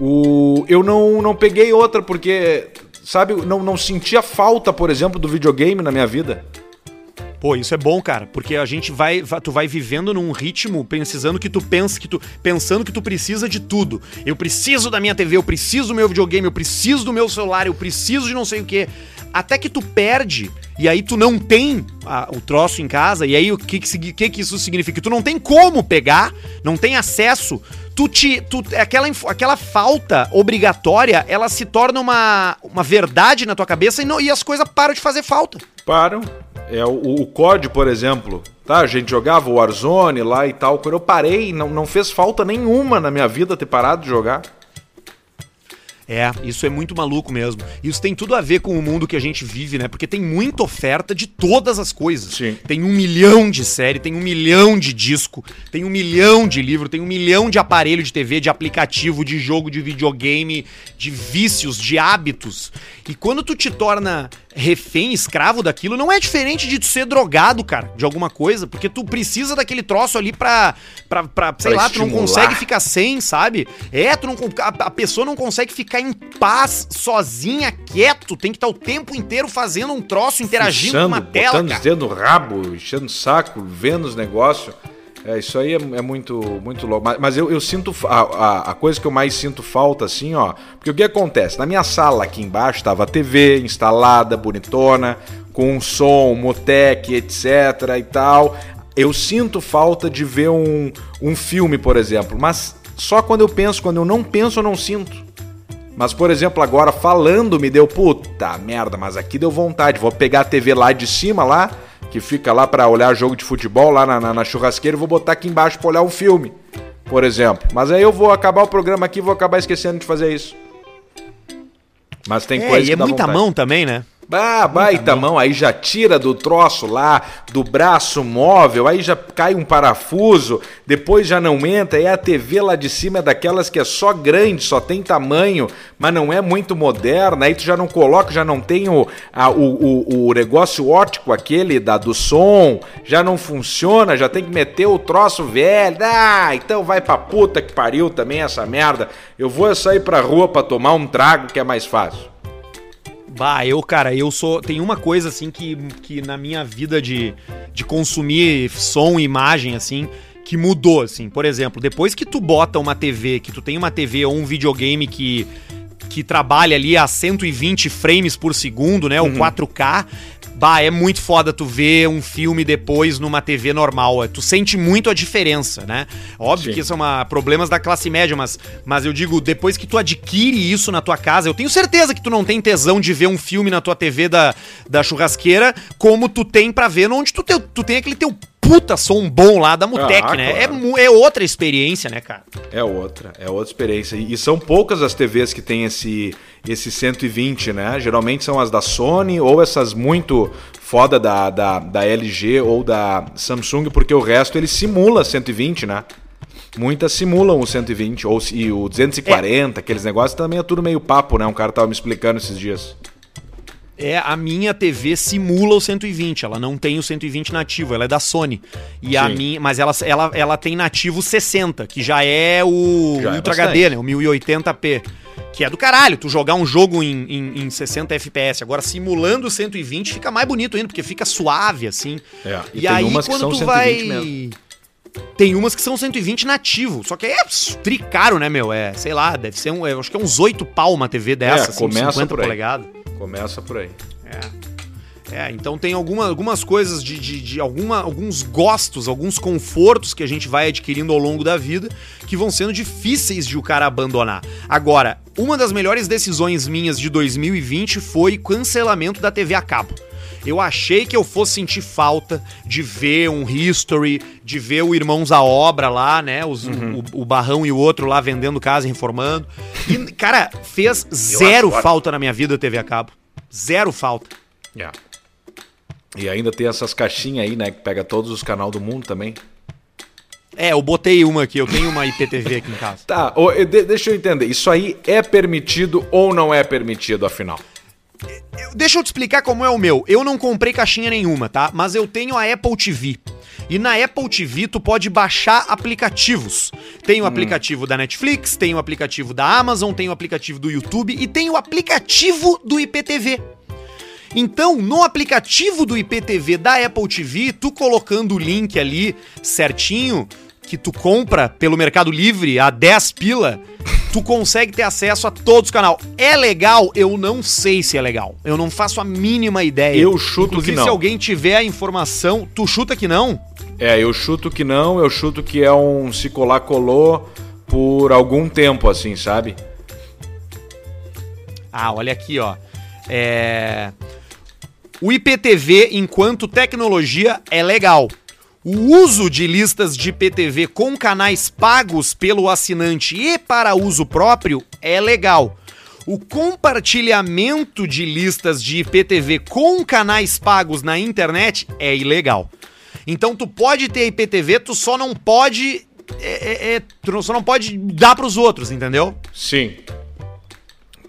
o, eu não, não peguei outra porque, sabe, não, não sentia falta, por exemplo, do videogame na minha vida. Pô, isso é bom, cara, porque a gente vai, va- tu vai vivendo num ritmo precisando que tu pensa que tu pensando que tu precisa de tudo. Eu preciso da minha TV, eu preciso do meu videogame, eu preciso do meu celular, eu preciso de não sei o quê. Até que tu perde e aí tu não tem ah, o troço em casa e aí o que que, que que isso significa? Tu não tem como pegar, não tem acesso. Tu te, tu, aquela, aquela falta obrigatória, ela se torna uma, uma verdade na tua cabeça e, não, e as coisas param de fazer falta. Param. É, o, o COD, por exemplo, tá? A gente jogava o Warzone lá e tal. Quando eu parei, não, não fez falta nenhuma na minha vida ter parado de jogar. É, isso é muito maluco mesmo. Isso tem tudo a ver com o mundo que a gente vive, né? Porque tem muita oferta de todas as coisas. Sim. Tem um milhão de série, tem um milhão de disco, tem um milhão de livro, tem um milhão de aparelho de TV, de aplicativo, de jogo, de videogame, de vícios, de hábitos. E quando tu te torna refém, escravo daquilo, não é diferente de tu ser drogado, cara, de alguma coisa, porque tu precisa daquele troço ali pra, pra, pra sei Pra lá, tu não estimular. consegue ficar sem, sabe? É, tu não, a, a pessoa não consegue ficar em paz, sozinha, quieto, tem que estar o tempo inteiro fazendo um troço, interagindo com uma tela, botando os cara. dedos no rabo, enchendo o saco, vendo os negócios. É, isso aí é, é muito, muito louco. Mas, mas eu, eu sinto. A, a, a coisa que eu mais sinto falta, assim, ó. Porque o que acontece? Na minha sala aqui embaixo tava a TV instalada, bonitona, com um som, Motec, etc e tal. Eu sinto falta de ver um, um filme, por exemplo. Mas só quando eu penso, quando eu não penso, eu não sinto. Mas, por exemplo, agora falando me deu, puta merda, mas aqui deu vontade. Vou pegar a TV lá de cima, lá, que fica lá pra olhar jogo de futebol lá na, na, na churrasqueira e vou botar aqui embaixo pra olhar um filme, por exemplo. Mas aí eu vou acabar o programa aqui e vou acabar esquecendo de fazer isso. Mas tem É, coisa e é muita vontade. mão também, né? Ah, baita mão, aí já tira do troço lá, do braço móvel, aí já cai um parafuso, depois já não entra, aí a TV lá de cima é daquelas que é só grande, só tem tamanho, mas não é muito moderna, aí tu já não coloca, já não tem o, a- o, o, o negócio óptico aquele da, do som, já não funciona, já tem que meter o troço velho, ah, então vai pra puta que pariu também essa merda, eu vou sair pra rua pra tomar um trago que é mais fácil. Bah, eu, cara, eu sou. Tem uma coisa assim que, que na minha vida de, de consumir som e imagem, assim, que mudou, assim. Por exemplo, depois que tu bota uma TV, que tu tem uma TV ou um videogame que que trabalha ali a 120 frames por segundo, né? O 4K. Bah, é muito foda tu ver um filme depois numa TV normal. Tu sente muito a diferença, né? Óbvio Sim. que são uma, problemas da classe média, mas, mas eu digo, depois que tu adquire isso na tua casa, eu tenho certeza que tu não tem tesão de ver um filme na tua TV da, da churrasqueira como tu tem pra ver onde tu, te, tu tem aquele teu puta som bom lá da Mutec, Ah, né? claro. É, é outra experiência, né, cara? É outra, é outra experiência. E são poucas as TVs que tem esse, esse 120, né? Geralmente são as da Sony ou essas muito foda da, da, da LG ou da Samsung, porque o resto ele simula 120, né? Muitas simulam o 120 ou e o 240, aqueles negócios também é tudo meio papo, né? Um cara tava me explicando esses dias. É, a minha TV simula o 120, ela não tem o 120 nativo, ela é da Sony. E a Sim. minha, mas ela, ela, ela tem nativo 60, que já é o Já é Ultra bastante. HD, né? O 1080p. Que é do caralho, tu jogar um jogo em, em, em 60 FPS. Agora, simulando o 120, fica mais bonito ainda, porque fica suave, assim. É, E, e aí, umas que quando são tu 120 vai. mesmo. Tem umas que são 120 nativo. Só que é tricaro, né, meu? É, sei lá, deve ser um. eu acho que é uns 8 pau uma TV dessa, assim, começa 50 por aí. polegadas. Começa por aí. É. É, então tem alguma, algumas coisas de, de, de alguma, alguns gostos, alguns confortos que a gente vai adquirindo ao longo da vida que vão sendo difíceis de o cara abandonar. Agora, uma das melhores decisões minhas de 2020 foi cancelamento da TV a cabo. Eu achei que eu fosse sentir falta de ver um History, de ver o Irmãos à Obra lá, né? Os- Uhum. o, o Barrão e o outro lá vendendo casa e reformando. E, cara, fez zero falta na minha vida a TV a cabo. Zero falta. É. E ainda tem essas caixinhas aí, né? Que pega todos os canais do mundo também. É, eu botei uma aqui, eu tenho uma IPTV aqui em casa. Tá, deixa eu entender. Isso aí é permitido ou não é permitido, afinal? Eu- Deixa eu te explicar como é o meu. Eu não comprei caixinha nenhuma, tá? Mas eu tenho a Apple TV. E na Apple TV tu pode baixar aplicativos. Tem o aplicativo da Netflix, tem o aplicativo da Amazon, tem o aplicativo do YouTube e tem o aplicativo do IPTV. Então, no aplicativo do IPTV da Apple TV, tu colocando o link ali certinho, que tu compra pelo Mercado Livre a 10 pila, tu consegue ter acesso a todos os canais. É legal? Eu não sei se é legal. Eu não faço a mínima ideia. Eu chuto Inclusive, que não. se alguém tiver a informação, tu chuta que não? É, eu chuto que não, eu chuto que é um se colar colou por algum tempo, assim, sabe? Ah, olha aqui, ó. É... O IPTV, enquanto tecnologia, é legal. O uso de listas de IPTV com canais pagos pelo assinante e para uso próprio é legal. O compartilhamento de listas de IPTV com canais pagos na internet é ilegal. Então tu pode ter IPTV, tu só não pode. é- é- é- tu só não pode dar pros outros, entendeu? Sim.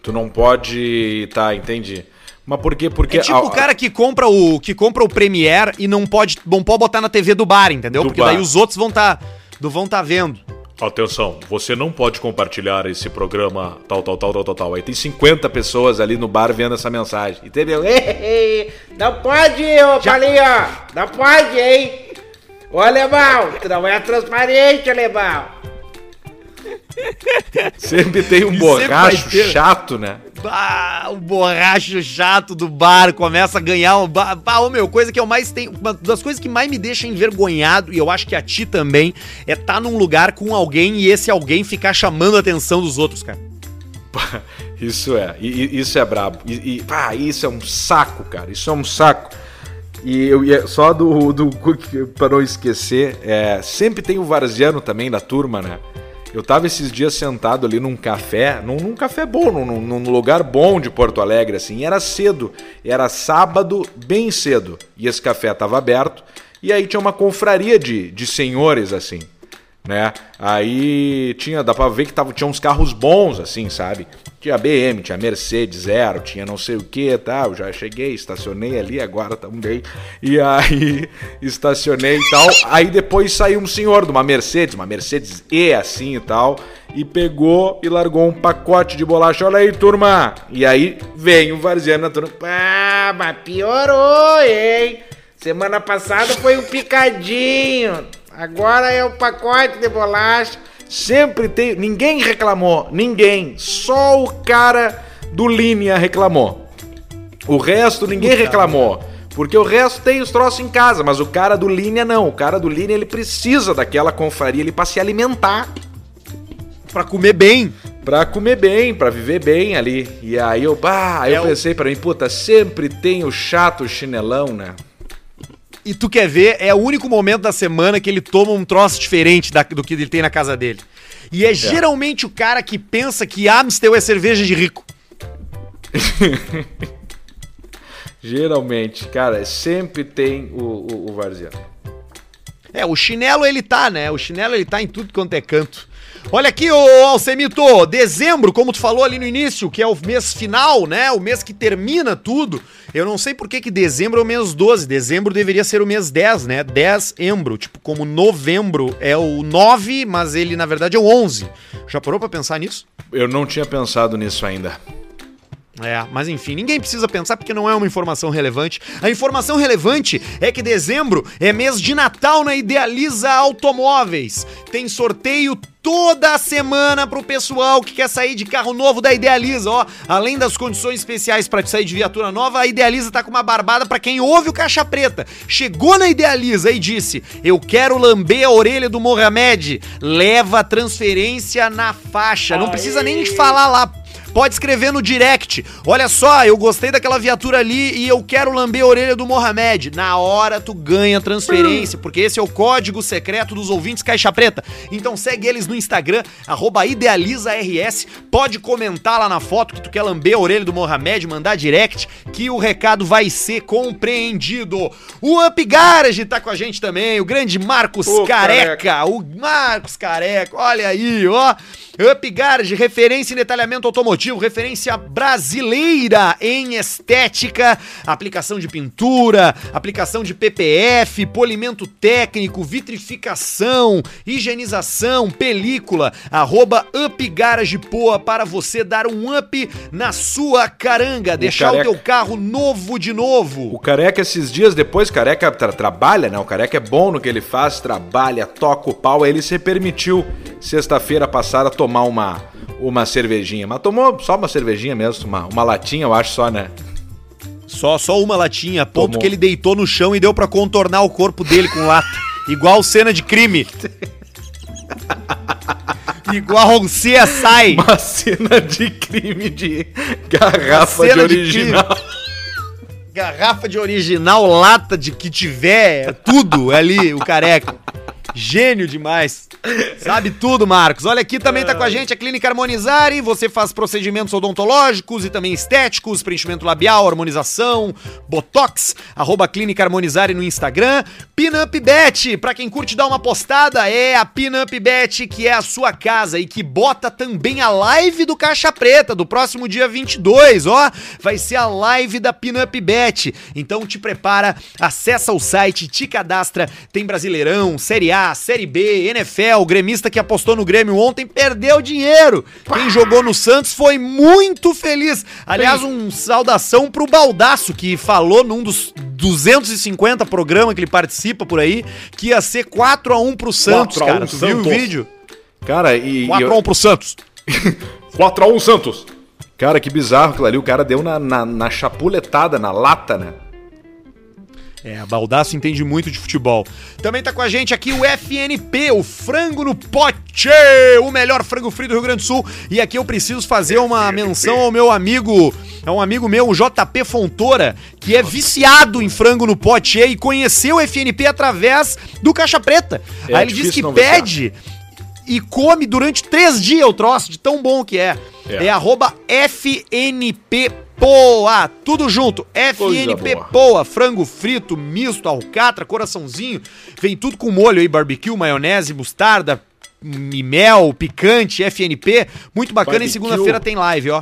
Tu não pode. Tá, entendi. Mas por quê? Porque. É tipo a- o cara que compra o que compra o Premiere e não pode, não pode botar na TV do bar, entendeu? Do Porque bar. daí os outros vão tá, do vão tá vendo. Atenção, você não pode compartilhar esse programa tal, tal, tal, tal, tal, tal. Aí tem 50 pessoas ali no bar vendo essa mensagem. Entendeu? Não pode, ô Palinho! Não pode, hein? Ô, alemão, tu não é transparente, alemão. *laughs* Sempre tem um E borracho ter. chato, né? Bah, o borracho chato do bar começa a ganhar um. Bah, bah, ô meu, coisa que eu mais tenho. Uma das coisas que mais me deixa envergonhado, e eu acho que a ti também, é estar tá num lugar com alguém e esse alguém ficar chamando a atenção dos outros, cara. Isso é, isso é brabo. E, e, pá, isso é um saco, cara. Isso é um saco. E eu ia só do, do para não esquecer, é, sempre tem o Varziano também da turma, né? Eu tava esses dias sentado ali num café, num, num café bom, num, num lugar bom de Porto Alegre, assim, era cedo, era sábado, bem cedo, e esse café tava aberto, e aí tinha uma confraria de, de senhores, assim, né? Aí tinha, dá pra ver que tava, tinha uns carros bons, assim, sabe? Tinha BM, tinha Mercedes zero, tinha não sei o que tal. Já cheguei, estacionei ali agora também. E aí *laughs* estacionei e tal. Aí depois saiu um senhor de uma Mercedes, uma Mercedes E assim e tal. E pegou e largou um pacote de bolacha. Olha aí, turma! E aí vem o Varziano na turma. Ah, mas piorou, hein? Semana passada foi um picadinho. Agora é o pacote de bolacha. Sempre tem. Ninguém reclamou. Ninguém. Só o cara do Linha reclamou. O resto ninguém reclamou. Porque o resto tem os troços em casa, mas o cara do Linha não. O cara do Linha ele precisa daquela confraria ali pra se alimentar. Pra comer bem. Pra comer bem, pra viver bem ali. E aí eu, bah, aí É eu o- pensei pra mim, puta, sempre tem o chato chinelão, né? E tu quer ver, é o único momento da semana que ele toma um troço diferente da- do que ele tem na casa dele. E é, geralmente o cara que pensa que Amstel é cerveja de rico. *laughs* Geralmente, cara, sempre tem o, o, o Varziano. É, o chinelo ele tá, né? O chinelo ele tá em tudo quanto é canto. Olha aqui, ô Alcemito, dezembro, como tu falou ali no início, que é o mês final, né? O mês que termina tudo. Eu não sei por que que dezembro é o mês 12. Dezembro deveria ser o mês 10, né? Dezembro. Tipo, como novembro é o 9, mas ele na verdade é o 11. Já parou pra pensar nisso? Eu não tinha pensado nisso ainda. É, mas enfim, ninguém precisa pensar porque não é uma informação relevante. A informação relevante é que dezembro é mês de Natal na Idealiza Automóveis. Tem sorteio toda semana pro pessoal que quer sair de carro novo da Idealiza, ó. Além das condições especiais para sair de viatura nova, a Idealiza tá com uma barbada pra quem ouve o Caixa Preta. Chegou na Idealiza e disse: "Eu quero lamber a orelha do Mohamed". Leva a transferência na faixa. Não precisa nem falar lá Pode escrever no direct. Olha só, eu gostei daquela viatura ali e eu quero lamber a orelha do Mohamed. Na hora tu ganha transferência, porque esse é o código secreto dos ouvintes Caixa Preta. Então segue eles no Instagram, arroba idealizaRS. Pode comentar lá na foto que tu quer lamber a orelha do Mohamed, mandar direct, que o recado vai ser compreendido. O Up Garage tá com a gente também, o grande Marcos Ô, Careca. O Marcos Careca, olha aí, ó. Up Garage, referência em detalhamento automotivo, referência brasileira em estética, aplicação de pintura, aplicação de PPF, polimento técnico, vitrificação, higienização, película, arroba Up Garage Poa para você dar um up na sua caranga, deixar o careca. teu carro novo de novo. O Careca, esses dias depois, Careca tra- trabalha, né? O Careca é bom no que ele faz, trabalha, toca o pau. Ele se permitiu, sexta-feira passada, tomar uma, uma cervejinha. Mas tomou só uma cervejinha mesmo, uma, uma latinha, eu acho só, né? Só, só uma latinha, a ponto Tomou. que ele deitou no chão e deu pra contornar o corpo dele com lata. *laughs* Igual cena de crime. *laughs* Igual um CSI. Uma cena de crime de garrafa de cena de original. Garrafa de original, lata de que tiver, tudo ali, o careca. Gênio demais. Sabe tudo, Marcos. Olha aqui também tá com a gente a Clínica Harmonizare. Você faz procedimentos odontológicos e também estéticos, preenchimento labial, harmonização, botox. Arroba Clínica Harmonizare no Instagram. Pinup Bet, pra quem curte dar uma postada, é a Pinup Bet que é a sua casa e que bota também a live do Caixa Preta do próximo dia 22, ó. Vai ser a live da Pinup Bet. Então te prepara, acessa o site, te cadastra. Tem Brasileirão, Série A, Série B, NFL, o gremista que apostou no Grêmio ontem perdeu dinheiro. Quem jogou no Santos foi muito feliz. Aliás, um saudação pro Baldaço, que falou num dos 250 programas que ele participa por aí, que ia ser 4x1 pro Santos, 4 a 1 cara. Tu viu o Santos. vídeo? Cara, e. e 4x1 pro Santos. *laughs* 4x1 Santos. Cara, que bizarro aquilo ali. O cara deu na, na, na chapuletada, na lata, né? É, a Baldaço entende muito de futebol. Também tá com a gente aqui o FNP, o frango no pote, o melhor frango frito do Rio Grande do Sul. E aqui eu preciso fazer uma menção ao meu amigo, é um amigo meu, o JP Fontoura, que é viciado em frango no pote e conheceu o FNP através do Caixa Preta. É Aí ele diz que pede e come durante três dias o troço, de tão bom que é. É, É. arroba FNP Poa, tudo junto, FNP boa. Poa, frango frito, misto, alcatra, coraçãozinho, vem tudo com molho aí, barbecue, maionese, mostarda, mel, picante, FNP. Muito bacana. Barbecue. E segunda-feira tem live, ó.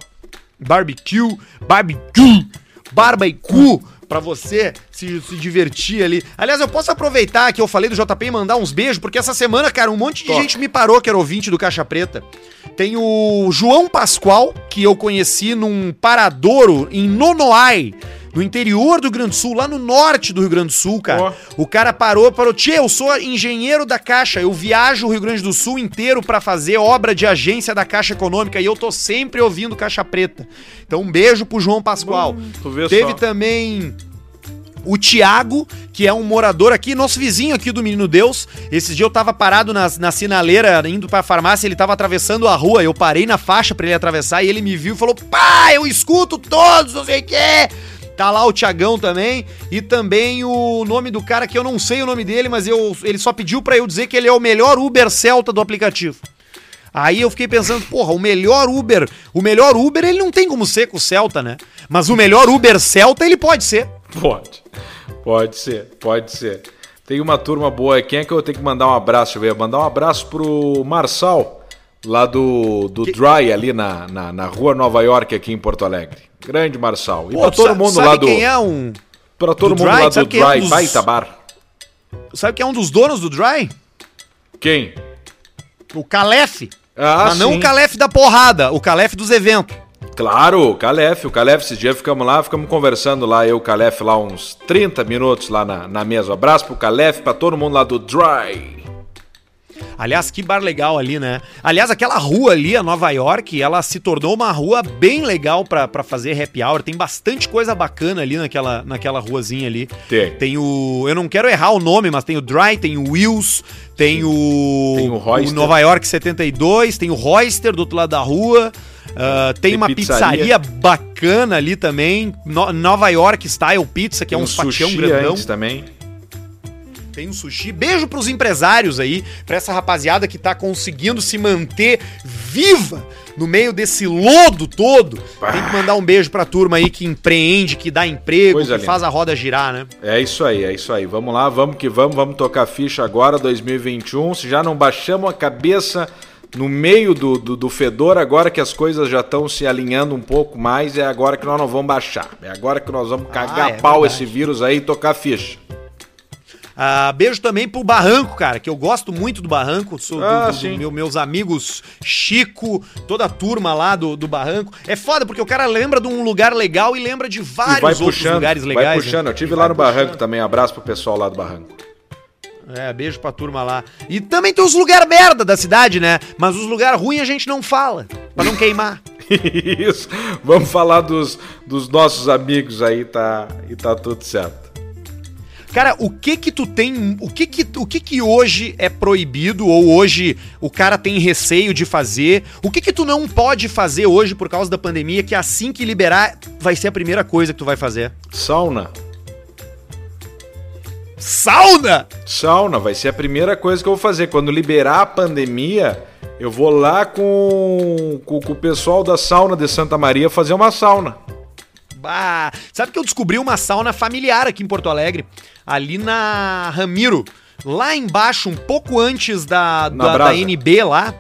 Barbecue, barbecue, barbecue. Pra você se, se divertir ali. Aliás, eu posso aproveitar que eu falei do JP e mandar uns beijos, porque essa semana, cara, um monte de Toca. gente me parou que era ouvinte do Caixa Preta. Tem o João Pascoal, que eu conheci num paradouro em Nonoai, no interior do Rio Grande do Sul, lá no norte do Rio Grande do Sul, cara. Ó. O cara parou, parou, tia, eu sou engenheiro da Caixa, eu viajo o Rio Grande do Sul inteiro pra fazer obra de agência da Caixa Econômica e eu tô sempre ouvindo Caixa Preta. Então um beijo pro João Pascoal. vê Teve só. também o Tiago, que é um morador aqui, nosso vizinho aqui do Menino Deus. Esse dia eu tava parado na, na sinaleira, indo pra farmácia, ele tava atravessando a rua, eu parei na faixa pra ele atravessar e ele me viu e falou: pá, eu escuto todos, não sei o quê. Tá lá o Tiagão também. E também o nome do cara que eu não sei o nome dele, mas eu, ele só pediu pra eu dizer que ele é o melhor Uber Celta do aplicativo. Aí eu fiquei pensando, porra, o melhor Uber, o melhor Uber ele não tem como ser com o Celta, né? Mas o melhor Uber Celta ele pode ser. Pode. Pode ser, pode ser. Tem uma turma boa. Quem é que eu tenho que mandar um abraço? Eu. Mandar um abraço pro Marçal, lá do, do Dry, ali na, na, na rua Nova York, aqui em Porto Alegre. Grande Marçal. E Pô, pra todo mundo lá do. quem é um, Pra todo do mundo Dry? lá do Sabe quem é um Dry, dos- Baita Bar. sabe quem é um dos donos do Dry? Quem? O Calef. Ah, Mas não sim. o Calef da porrada, o Calef dos eventos. Claro, o Calef. O Calef, esse dia ficamos lá, ficamos conversando lá, eu e o Calef, lá uns 30 minutos lá na, na mesa. Um abraço pro Calef, pra todo mundo lá do Dry. Aliás, que bar legal ali, né? Aliás, aquela rua ali, a Nova York, ela se tornou uma rua bem legal pra, pra fazer happy hour. Tem bastante coisa bacana ali naquela, naquela ruazinha ali. Tem. Tem o. Eu não quero errar o nome, mas tem o Dry, tem o Wills, tem o. Tem o Royster. Nova York 72, tem o Royster do outro lado da rua. ah, tem, Tem uma pizzaria. pizzaria. bacana ali também. No- Nova York Style Pizza, que é Tem um fatião sushi grandão. também. Tem um sushi. Beijo pros empresários aí, pra essa rapaziada que tá conseguindo se manter viva no meio desse lodo todo. Tem que mandar um beijo pra turma aí que empreende, que dá emprego, Coisa que linda. faz a roda girar, né? É isso aí, é isso aí. Vamos lá, vamos que vamos, vamos tocar ficha agora, 2021. Se já não baixamos a cabeça no meio do, do, do fedor, agora que as coisas já estão se alinhando um pouco mais, é agora que nós não vamos baixar. É agora que nós vamos cagar é pau verdade. esse vírus aí e tocar ficha. Ah, beijo também pro Barranco, cara, que eu gosto muito do Barranco. Sou do- Ah, do- do meu- meus amigos Chico, toda a turma lá do, do Barranco. É foda, porque o cara lembra de um lugar legal e lembra de vários outros puxando, lugares legais. vai né? puxando. Eu tive lá no Barranco puxando. também, abraço pro pessoal lá do Barranco. É, beijo pra turma lá. E também tem os lugares merda da cidade, né? Mas os lugares ruins a gente não fala, pra não queimar. *laughs* Isso, vamos falar dos, dos nossos amigos aí, tá, e tá tudo certo. Cara, o que que tu tem, o que que, o que que hoje é proibido ou hoje o cara tem receio de fazer? O que que tu não pode fazer hoje por causa da pandemia que assim que liberar vai ser a primeira coisa que tu vai fazer? Sauna. Sauna! Sauna vai ser a primeira coisa que eu vou fazer. Quando liberar a pandemia, eu vou lá com, com, com o pessoal da sauna de Santa Maria fazer uma sauna. Bah, sabe que eu descobri uma sauna familiar aqui em Porto Alegre, ali na Ramiro, lá embaixo, um pouco antes da, da, da. NB lá.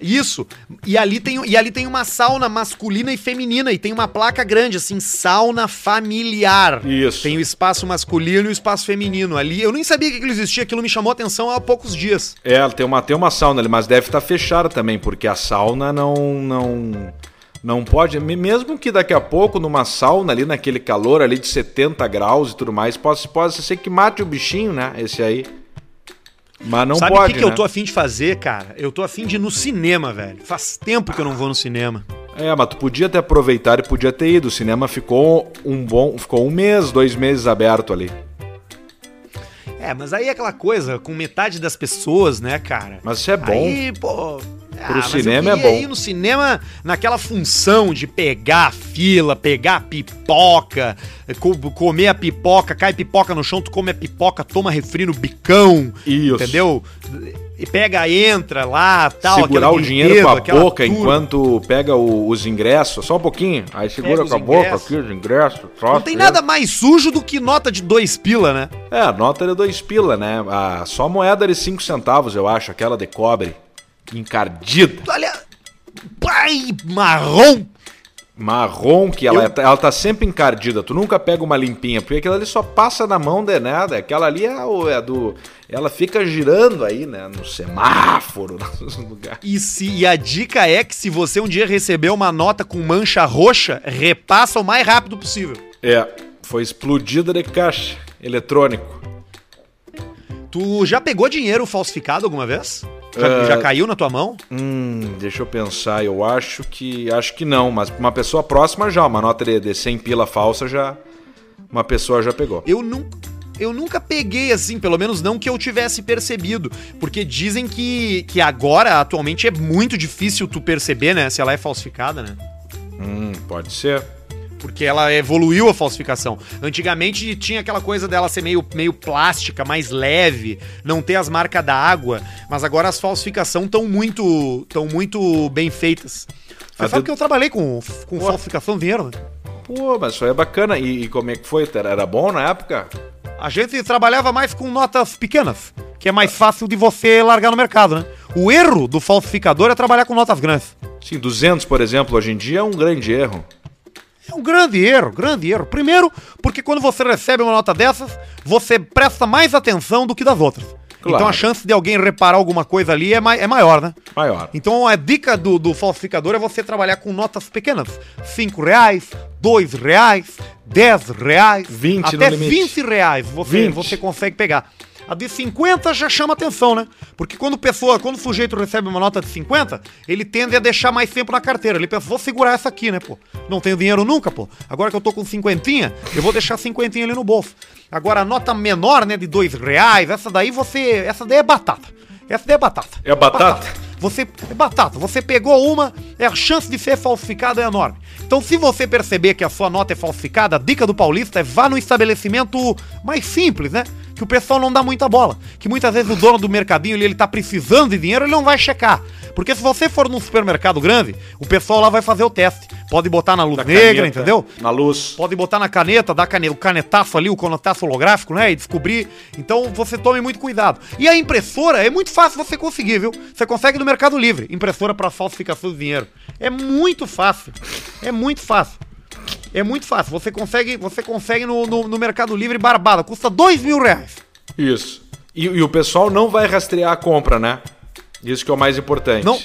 Isso. E ali, tem, e ali tem uma sauna masculina e feminina e tem uma placa grande assim, sauna familiar. Isso. Tem o espaço masculino e o espaço feminino. Ali, eu nem sabia que aquilo existia, aquilo me chamou a atenção há poucos dias. É, tem uma, tem uma sauna ali, mas deve estar fechada também, porque a sauna não, não, não pode. me- Mesmo que daqui a pouco, numa sauna ali, naquele calor ali de 70 graus e tudo mais, pode, pode ser que mate o bichinho, né? Esse aí. Mas não Sabe o pode. que, que eu né? tô afim de fazer, cara? Eu tô afim de ir no cinema, velho. Faz tempo que eu não vou no cinema. É, mas tu podia ter aproveitado e podia ter ido. O cinema ficou um bom. Ficou um mês, dois meses aberto ali. É, mas aí é aquela coisa, com metade das pessoas, né, cara? Mas isso é bom. Aí, pô. Pro mas eu cinema é bom. ir no cinema naquela função de pegar a fila, pegar a pipoca, co- comer a pipoca, cai pipoca no chão, tu come a pipoca, toma refri no bicão. Isso. Entendeu? E pega, entra lá, tal. Segurar o dinheiro com a boca enquanto pega o- os ingressos, só um pouquinho. Aí segura com a boca ingressos. aqui os ingressos. Não tem nada mais sujo do que nota de dois pila, né? É, a nota de dois pila, né? A, só moeda de cinco centavos, eu acho, aquela de cobre. Encardida. Olha. Pai, marrom. Marrom, que ela, Eu- tá- ela tá sempre encardida. Tu nunca pega uma limpinha, porque aquela ali só passa na mão de nada. Aquela ali é, é do. Ela fica girando aí, né? No semáforo, *laughs* nos lugares. E, se, e a dica é que se você um dia receber uma nota com mancha roxa, repassa o mais rápido possível. É, foi explodida de caixa eletrônico. Tu já pegou dinheiro falsificado alguma vez? Já, Ah. já caiu na tua mão? Hum, deixa eu pensar. Eu acho que. Acho que não, mas uma pessoa próxima já. Uma nota de, de 100 pila falsa já. Uma pessoa já pegou. Eu nunca. Eu nunca peguei assim, pelo menos não que eu tivesse percebido. Porque dizem que, que agora, atualmente, é muito difícil tu perceber, né? Se ela é falsificada, né? Hum, pode ser. Porque ela evoluiu a falsificação. Antigamente tinha aquela coisa dela ser meio, meio plástica, mais leve, não ter as marcas da água. Mas agora as falsificações estão muito, tão muito bem feitas. Você sabe que eu trabalhei com, com Pô. falsificação de dinheiro, né? Pô, mas isso aí é bacana. E, e como é que foi? Era era bom na época? A gente trabalhava mais com notas pequenas, que é mais fácil de você largar no mercado, né? O erro do falsificador é trabalhar com notas grandes. Sim, 200, por exemplo, hoje em dia é um grande erro. É um grande erro, grande erro. Primeiro, porque quando você recebe uma nota dessas, você presta mais atenção do que das outras. Claro. Então a chance de alguém reparar alguma coisa ali é, mai- é maior, né? Maior. Então a dica do, do falsificador é você trabalhar com notas pequenas. 5 reais, 2 reais, 10 reais, 20 até no limite. 20 reais você, 20. você consegue pegar. A de 50 já chama atenção, né? Porque quando pessoa, quando o sujeito recebe uma nota de 50, ele tende a deixar mais tempo na carteira. Ele pensa, vou segurar essa aqui, né, pô? Não tenho dinheiro nunca, pô. Agora que eu tô com cinquentinha, eu vou deixar cinquentinha ali no bolso. Agora a nota menor, né, de 2 reais, essa daí você. Essa daí é batata. Essa daí é batata. É batata? Você é batata, você pegou uma, é a chance de ser falsificada é enorme. Então, se você perceber que a sua nota é falsificada, a dica do paulista é vá no estabelecimento mais simples, né? Que o pessoal não dá muita bola. Que muitas vezes o dono do mercadinho ele, ele tá precisando de dinheiro, ele não vai checar. Porque se você for num supermercado grande, o pessoal lá vai fazer o teste. Pode botar na luz negra, caneta, entendeu? Na luz. Pode botar na caneta, dar cane- o canetaço ali, o conetaço holográfico, né? E descobrir. Então você tome muito cuidado. E a impressora é muito fácil você conseguir, viu? Você consegue no Mercado Livre. Impressora para falsificação de dinheiro. É muito fácil. É muito fácil. É muito fácil. Você consegue, você consegue no, no, no Mercado Livre barbada. Custa dois mil reais. Isso. E, e o pessoal não vai rastrear a compra, né? Isso que é o mais importante. Não.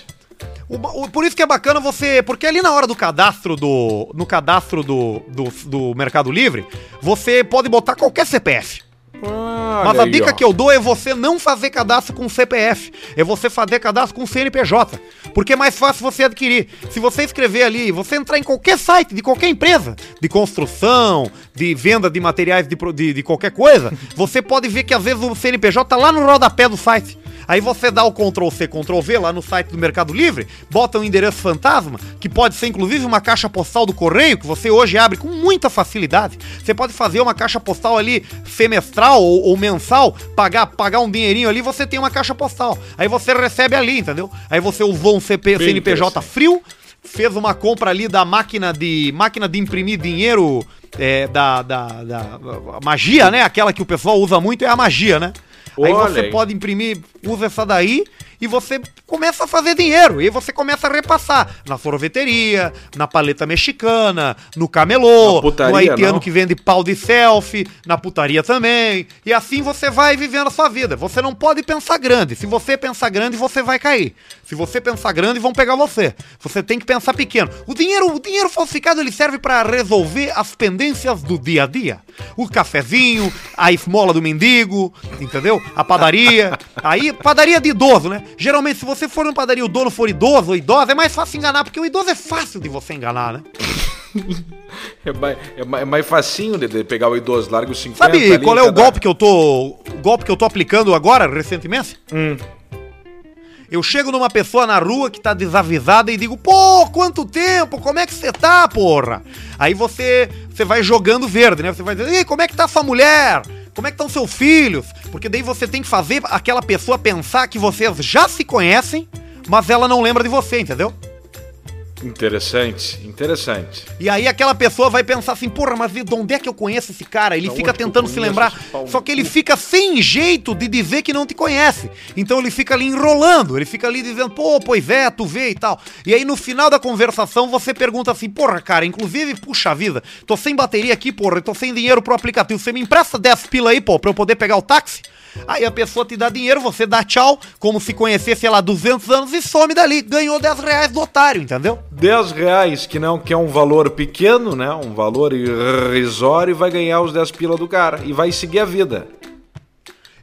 O o- por isso que é bacana você. Porque ali na hora do cadastro do. No cadastro do, do, do Mercado Livre, você pode botar qualquer CPF. Ah, Mas olha a aí, dica ó. que eu dou é você não fazer cadastro com CPF. É você fazer cadastro com CNPJ. Porque é mais fácil você adquirir. Se você escrever ali, você entrar em qualquer site de qualquer empresa, de construção, de venda de materiais de, de, de qualquer coisa, *laughs* você pode ver que às vezes o CNPJ tá lá no rodapé do site. Aí você dá o Ctrl C, Ctrl V lá no site do Mercado Livre, bota um endereço fantasma, que pode ser inclusive uma caixa postal do correio, que você hoje abre com muita facilidade. Você pode fazer uma caixa postal ali semestral ou, ou mensal, pagar, pagar um dinheirinho ali, você tem uma caixa postal. Aí você recebe ali, entendeu? Aí você usou um CP, Bem CNPJ frio, fez uma compra ali da máquina de máquina de imprimir dinheiro é, da, da, da magia, né? Aquela que o pessoal usa muito é a magia, né? Aí Olha você aí. pode imprimir, usa essa daí e você começa a fazer dinheiro. E você começa a repassar na sorveteria, na paleta mexicana, no camelô, putaria, no haitiano não? que vende pau de selfie, na putaria também. E assim você vai vivendo a sua vida. Você não pode pensar grande. Se você pensar grande, você vai cair. Se você pensar grande, vão pegar você. Você tem que pensar pequeno. O dinheiro, o dinheiro falsificado, ele serve para resolver as pendências do dia a dia. O cafezinho, a esmola do mendigo, entendeu? A padaria. *laughs* Aí, padaria de idoso, né? Geralmente, se você for numa padaria e o dono for idoso ou idosa, é mais fácil enganar, porque o idoso é fácil de você enganar, né? *laughs* É mais, é mais, é mais facinho de, de pegar o idoso, larga os 50 Sabe ali, qual é o golpe que eu tô. O golpe que eu tô aplicando agora, recentemente? Eu chego numa pessoa na rua que tá desavisada e digo, pô, quanto tempo? Como é que você tá, porra? Aí você, você vai jogando verde, né? Você vai dizer, Ei, como é que tá sua mulher? Como é que estão seus filhos? Porque daí você tem que fazer aquela pessoa pensar que vocês já se conhecem, mas ela não lembra de você, entendeu? Interessante, interessante. E aí aquela pessoa vai pensar assim, porra, mas de onde é que eu conheço esse cara? Ele Da fica tentando se lembrar. Só que ele fica sem jeito de dizer que não te conhece. Então ele fica ali enrolando, ele fica ali dizendo, pô, pois é, tu vê e tal. E aí no final da conversação você pergunta assim, porra, cara, inclusive, puxa vida, tô sem bateria aqui, porra, tô sem dinheiro pro aplicativo. Você me empresta 10 pila aí, pô, pra eu poder pegar o táxi? Aí a pessoa te dá dinheiro, você dá tchau, como se conhecesse, sei lá, 200 anos e some dali. Ganhou 10 reais do otário, entendeu? 10 reais, que não que é um valor pequeno, né? Um valor irrisório, e vai ganhar os 10 pila do cara. E vai seguir a vida.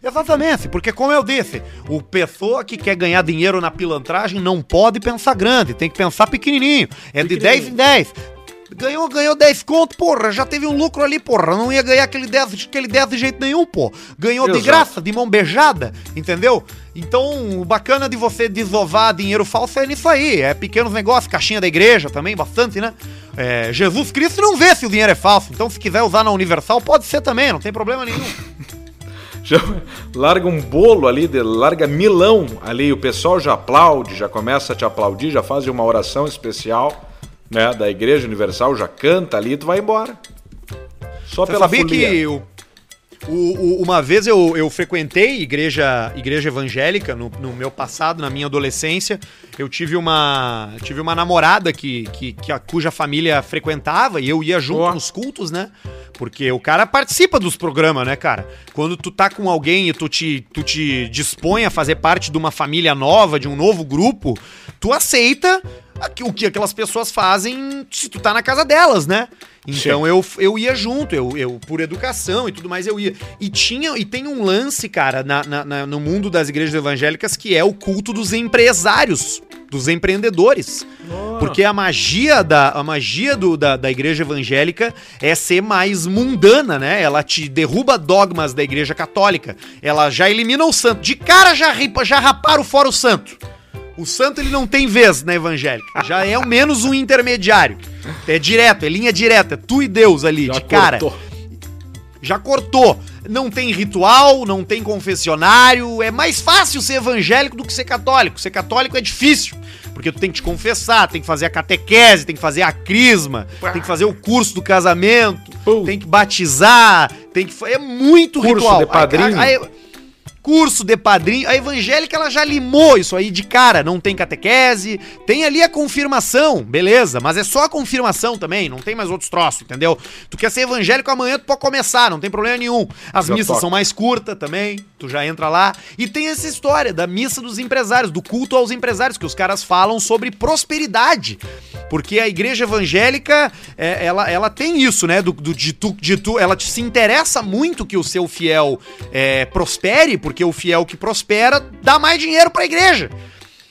Exatamente, porque como eu disse, o pessoa que quer ganhar dinheiro na pilantragem não pode pensar grande, tem que pensar pequenininho. É de 10 em 10. Ganhou, ganhou 10 conto, porra, já teve um lucro ali, porra, não ia ganhar aquele 10, aquele 10 de jeito nenhum, pô. Ganhou de Exato. graça, de mão beijada, entendeu? Então, o bacana de você desovar dinheiro falso é nisso aí, é pequenos negócios, caixinha da igreja também, bastante, né? É, Jesus Cristo não vê se o dinheiro é falso, então se quiser usar na Universal, pode ser também, não tem problema nenhum. *laughs* Já larga um bolo ali, de- larga milão ali, o pessoal já aplaude, já começa a te aplaudir, já faz uma oração especial, né, da Igreja Universal, já canta ali, tu vai embora. Só Você pela sabia folia. que o, o- o- uma vez eu, eu frequentei igreja, igreja evangélica no, no meu passado, na minha adolescência. Eu tive uma, tive uma namorada que, que, que a, cuja família frequentava e eu ia junto Ó. nos cultos, né? Porque o cara participa dos programas, né, cara? Quando tu tá com alguém e tu te, tu te dispõe a fazer parte de uma família nova, de um novo grupo, tu aceita o que aquelas pessoas fazem se tu tá na casa delas, né? Então eu, eu ia junto, eu, eu, por educação e tudo mais, eu ia. E tinha, e tem um lance, cara, na, na- no mundo das igrejas evangélicas que é o culto dos empresários, dos empreendedores. Porque a magia da, a magia do, da, da igreja evangélica é ser mais mundana, né? Ela te derruba dogmas da igreja católica. Ela já elimina o santo. De cara já, ripa, já raparam fora o santo. O santo ele não tem vez na evangélica. Já é ao menos um intermediário. É direto, é linha direta. É tu e Deus ali, Já de cara. cortou. Já cortou. Não tem ritual, não tem confessionário. É mais fácil ser evangélico do que ser católico. Ser católico é difícil. Porque tu tem que te confessar, tem que fazer a catequese, tem que fazer a crisma, tem que fazer o curso do casamento, Pum. tem que batizar, tem que. É muito Curso ritual. de padrinho. A- a- a- curso de padrinho. A evangélica ela já limou isso aí de cara. Não tem catequese, tem ali a confirmação, beleza, mas é só a confirmação também, não tem mais outros troços, entendeu? Tu quer ser evangélico amanhã, tu pode começar, não tem problema nenhum. As Já missas toca. são mais curtas também, tu já entra lá. E tem essa história da missa dos empresários, do culto aos empresários, que os caras falam sobre prosperidade. Porque a igreja evangélica, é, ela, ela tem isso, né? Do, do- de, tu, de tu, ela te- se interessa muito que o seu fiel é, prospere, porque o fiel que prospera dá mais dinheiro pra igreja.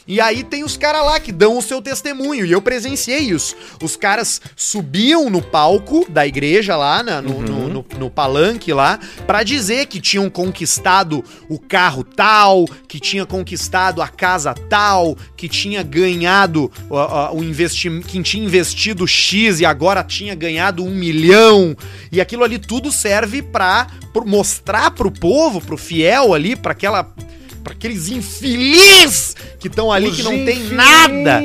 E aí tem os caras lá que dão o seu testemunho. E eu presenciei isso. Os caras subiam no palco da igreja lá, na- no, no, no- no palanque lá, pra dizer que tinham conquistado o carro tal, que tinha conquistado a casa tal, que tinha ganhado ó, ó, o investimento, que tinha investido X e agora tinha ganhado um milhão. E aquilo ali tudo serve pra pro- mostrar pro povo, pro fiel ali, pra aquela para aqueles infelizes que estão ali que não tem nada,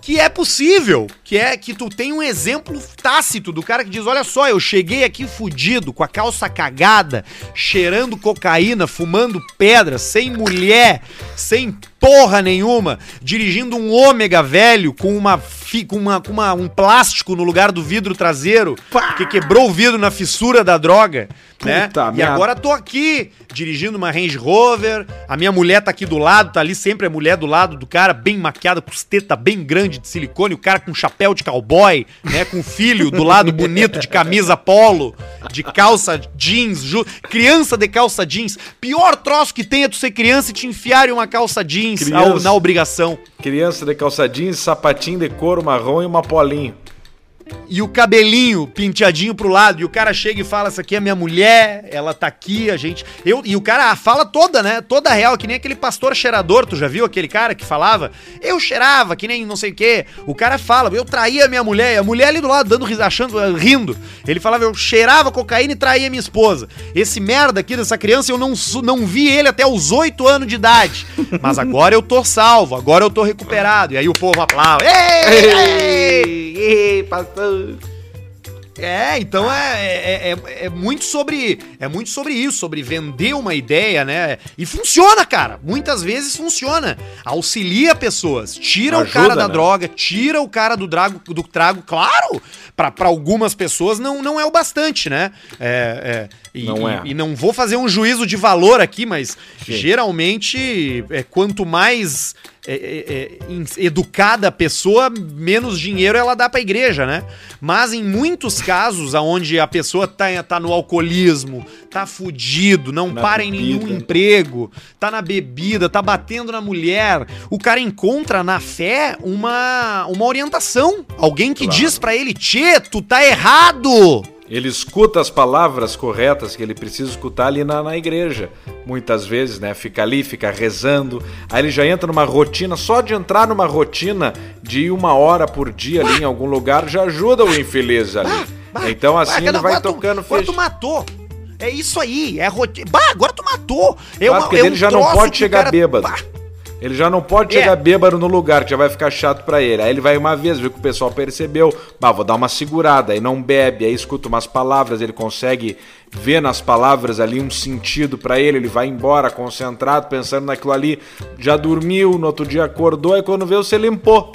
que é possível, que é que tu tem um exemplo tácito do cara que diz, olha só, eu cheguei aqui fudido, com a calça cagada, cheirando cocaína, fumando pedra, sem mulher, sem porra nenhuma, dirigindo um ômega velho com uma com, uma, com uma- um plástico no lugar do vidro traseiro, que quebrou o vidro na fissura da droga, né? Puta E merda. agora tô aqui dirigindo uma Range Rover, a minha mulher tá aqui do lado, tá ali sempre a mulher do lado do cara, bem maquiada, com os teta bem grande de silicone, o cara com chapéu de cowboy, né, com o filho do lado bonito de camisa polo, de calça jeans, criança de calça jeans. Pior troço que tem é tu ser criança e te enfiarem uma calça jeans Criança. ao- na obrigação. Criança de calça jeans, sapatinho de couro marrom e uma polinho. E o cabelinho penteadinho pro lado, e o cara chega e fala: Essa aqui é minha mulher, ela tá aqui, a gente. Eu, e o cara fala toda, né? Toda real, que nem aquele pastor cheirador, tu já viu aquele cara que falava? Eu cheirava, que nem não sei o quê. O cara fala, eu traía minha mulher, e a mulher ali do lado, dando achando, rindo. Ele falava, eu cheirava cocaína e traía minha esposa. Esse merda aqui dessa criança, eu não, não vi ele até os oito anos de idade. Mas agora eu tô salvo, agora eu tô recuperado. E aí o povo aplaude. Ei, ei, ei, pastor. É, então é, é, é, é, muito sobre é muito sobre isso, sobre vender uma ideia, né? E funciona, cara. Muitas vezes funciona. Auxilia pessoas, tira Ajuda, o cara da né? droga, tira o cara do, drago, do trago, claro. Para algumas pessoas não, não é o bastante, né? É, é e, não é. E, e, não vou fazer um juízo de valor aqui, mas Sim. geralmente é, quanto mais é, é, é educada a pessoa, menos dinheiro ela dá pra igreja, né? Mas em muitos casos, onde a pessoa tá, tá no alcoolismo, tá fudido, não na para bebida. em nenhum emprego, tá na bebida, tá batendo na mulher, o cara encontra na fé uma, uma orientação. Alguém que claro. diz para ele, Tchê, tu tá errado! Ele escuta as palavras corretas que ele precisa escutar ali na, na igreja. Muitas vezes, né? Fica ali, fica rezando. Aí ele já entra numa rotina. Só de entrar numa rotina de ir uma hora por dia ali em algum lugar já ajuda o infeliz ali. Então assim ele vai tocando fecha. tu matou. É isso aí, é rotina. Bah, agora tu matou. É claro, uma, porque é ele um já não pode chegar cara... bêbado. Bah. Ele já não pode chegar é. bêbado no lugar, que já vai ficar chato para ele. Aí ele vai uma vez, viu que o pessoal percebeu, bah, vou dar uma segurada, aí não bebe, aí escuta umas palavras, ele consegue ver nas palavras ali um sentido para ele, ele vai embora concentrado, pensando naquilo ali, já dormiu, no outro dia acordou, e quando vê você limpou.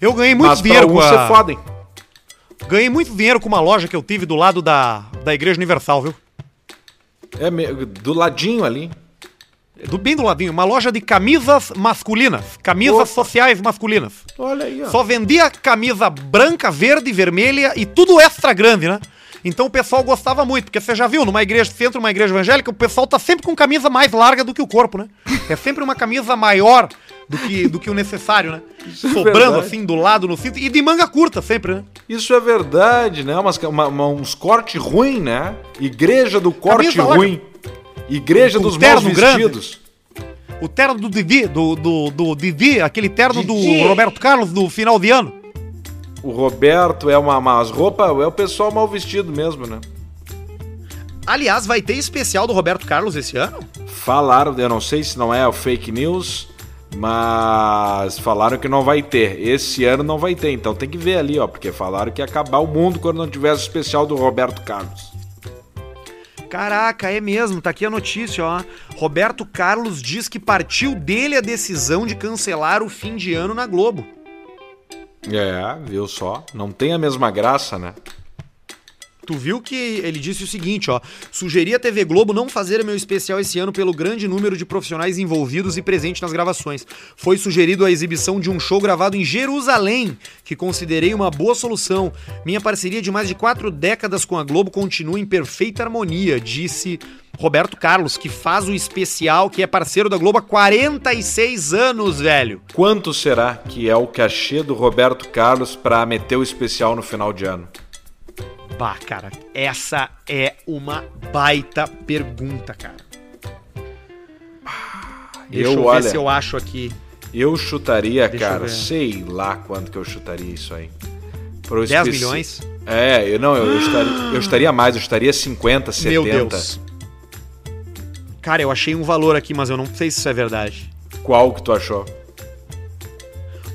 Eu ganhei muito Mas dinheiro com a... você fodem. Ganhei muito dinheiro com uma loja que eu tive do lado da, da Igreja Universal, viu? É, do ladinho ali do bem do ladinho, uma loja de camisas masculinas, camisas Opa. sociais masculinas. Olha aí, ó. Só vendia camisa branca, verde, vermelha e tudo extra grande, né? Então o pessoal gostava muito, porque você já viu, numa igreja, centro uma igreja evangélica, o pessoal tá sempre com camisa mais larga do que o corpo, né? É sempre uma camisa maior do que, do que o necessário, né? *laughs* Isso é Sobrando é assim do lado no cinto e de manga curta sempre, né? Isso é verdade, né? Umas, uma, uma, uns cortes ruins, né? Igreja do corte ruim. Larga. Igreja dos maus vestidos. O terno do Didi, do, do, do Didi, aquele terno Didi. do Roberto Carlos do final de ano. O Roberto é uma, umas roupas, é o pessoal mal vestido mesmo, né? Aliás, vai ter especial do Roberto Carlos esse ano? Falaram, eu não sei se não é o fake news, mas falaram que não vai ter. Esse ano não vai ter, então tem que ver ali, ó, porque falaram que ia acabar o mundo quando não tivesse o especial do Roberto Carlos. Caraca, é mesmo, tá aqui a notícia, ó. Roberto Carlos diz que partiu dele a decisão de cancelar o fim de ano na Globo. É, viu só? Não tem a mesma graça, né? Tu viu que ele disse o seguinte, ó. Sugeri a TV Globo não fazer meu especial esse ano pelo grande número de profissionais envolvidos e presentes nas gravações. Foi sugerido a exibição de um show gravado em Jerusalém, que considerei uma boa solução. Minha parceria de mais de quatro décadas com a Globo continua em perfeita harmonia, disse Roberto Carlos, que faz o especial, que é parceiro da Globo há 46 anos, velho. Quanto será que é o cachê do Roberto Carlos para meter o especial no final de ano? Bah, cara, essa é uma baita pergunta, cara. Deixa eu, eu olha, ver se eu acho aqui. Eu chutaria, Deixa cara, eu sei lá quanto que eu chutaria isso aí. Pro 10 especi... milhões? É, eu não, eu, eu, estaria, eu estaria mais, eu estaria 50, 70. Meu Deus. Cara, eu achei um valor aqui, mas eu não sei se isso é verdade. Qual que tu achou?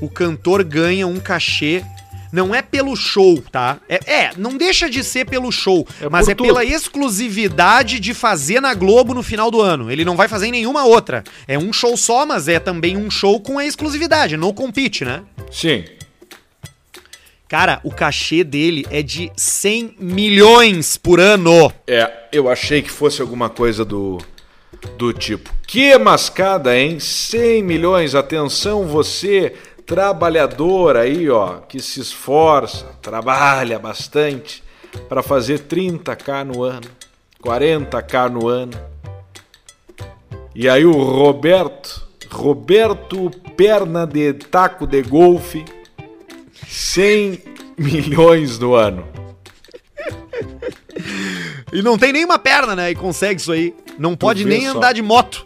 O cantor ganha um cachê não é pelo show, tá? É, é não deixa de ser pelo show, é mas é tudo. pela exclusividade de fazer na Globo no final do ano. Ele não vai fazer em nenhuma outra. É um show só, mas é também um show com a exclusividade, no compete, né? Sim. Cara, o cachê dele é de 100 milhões por ano. É, eu achei que fosse alguma coisa do do tipo. Que mascada, hein? 100 milhões, atenção você trabalhador aí, ó, que se esforça, trabalha bastante para fazer 30k no ano, 40k no ano. E aí o Roberto, Roberto perna de taco de golfe, 100 milhões no ano. E não tem nenhuma perna, né? E consegue isso aí. Não pode nem só. andar de moto.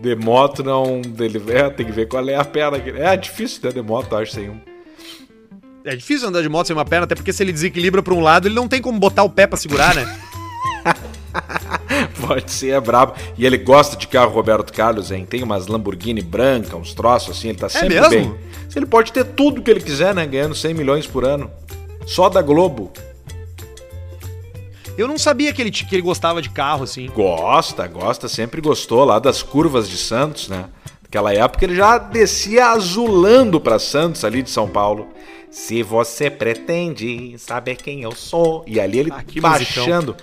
De moto não. Dele, é, tem que ver qual é a perna. que- É difícil ter de moto, eu acho, sem um. É difícil andar de moto sem uma perna, até porque se ele desequilibra pra um lado, ele não tem como botar o pé pra segurar, né? *laughs* Pode ser, é brabo. E ele gosta de carro, Roberto Carlos, hein? Tem umas Lamborghini branca, uns troços assim, ele tá sempre mesmo? bem. Ele pode ter tudo que ele quiser, né? Ganhando 100 milhões por ano. Só da Globo. Eu não sabia que ele, que ele gostava de carro, assim. Gosta, gosta, sempre gostou lá das curvas de Santos, né? Naquela época ele já descia azulando pra Santos ali de São Paulo. Se você pretende saber quem eu sou. E ali ele Ah, baixando,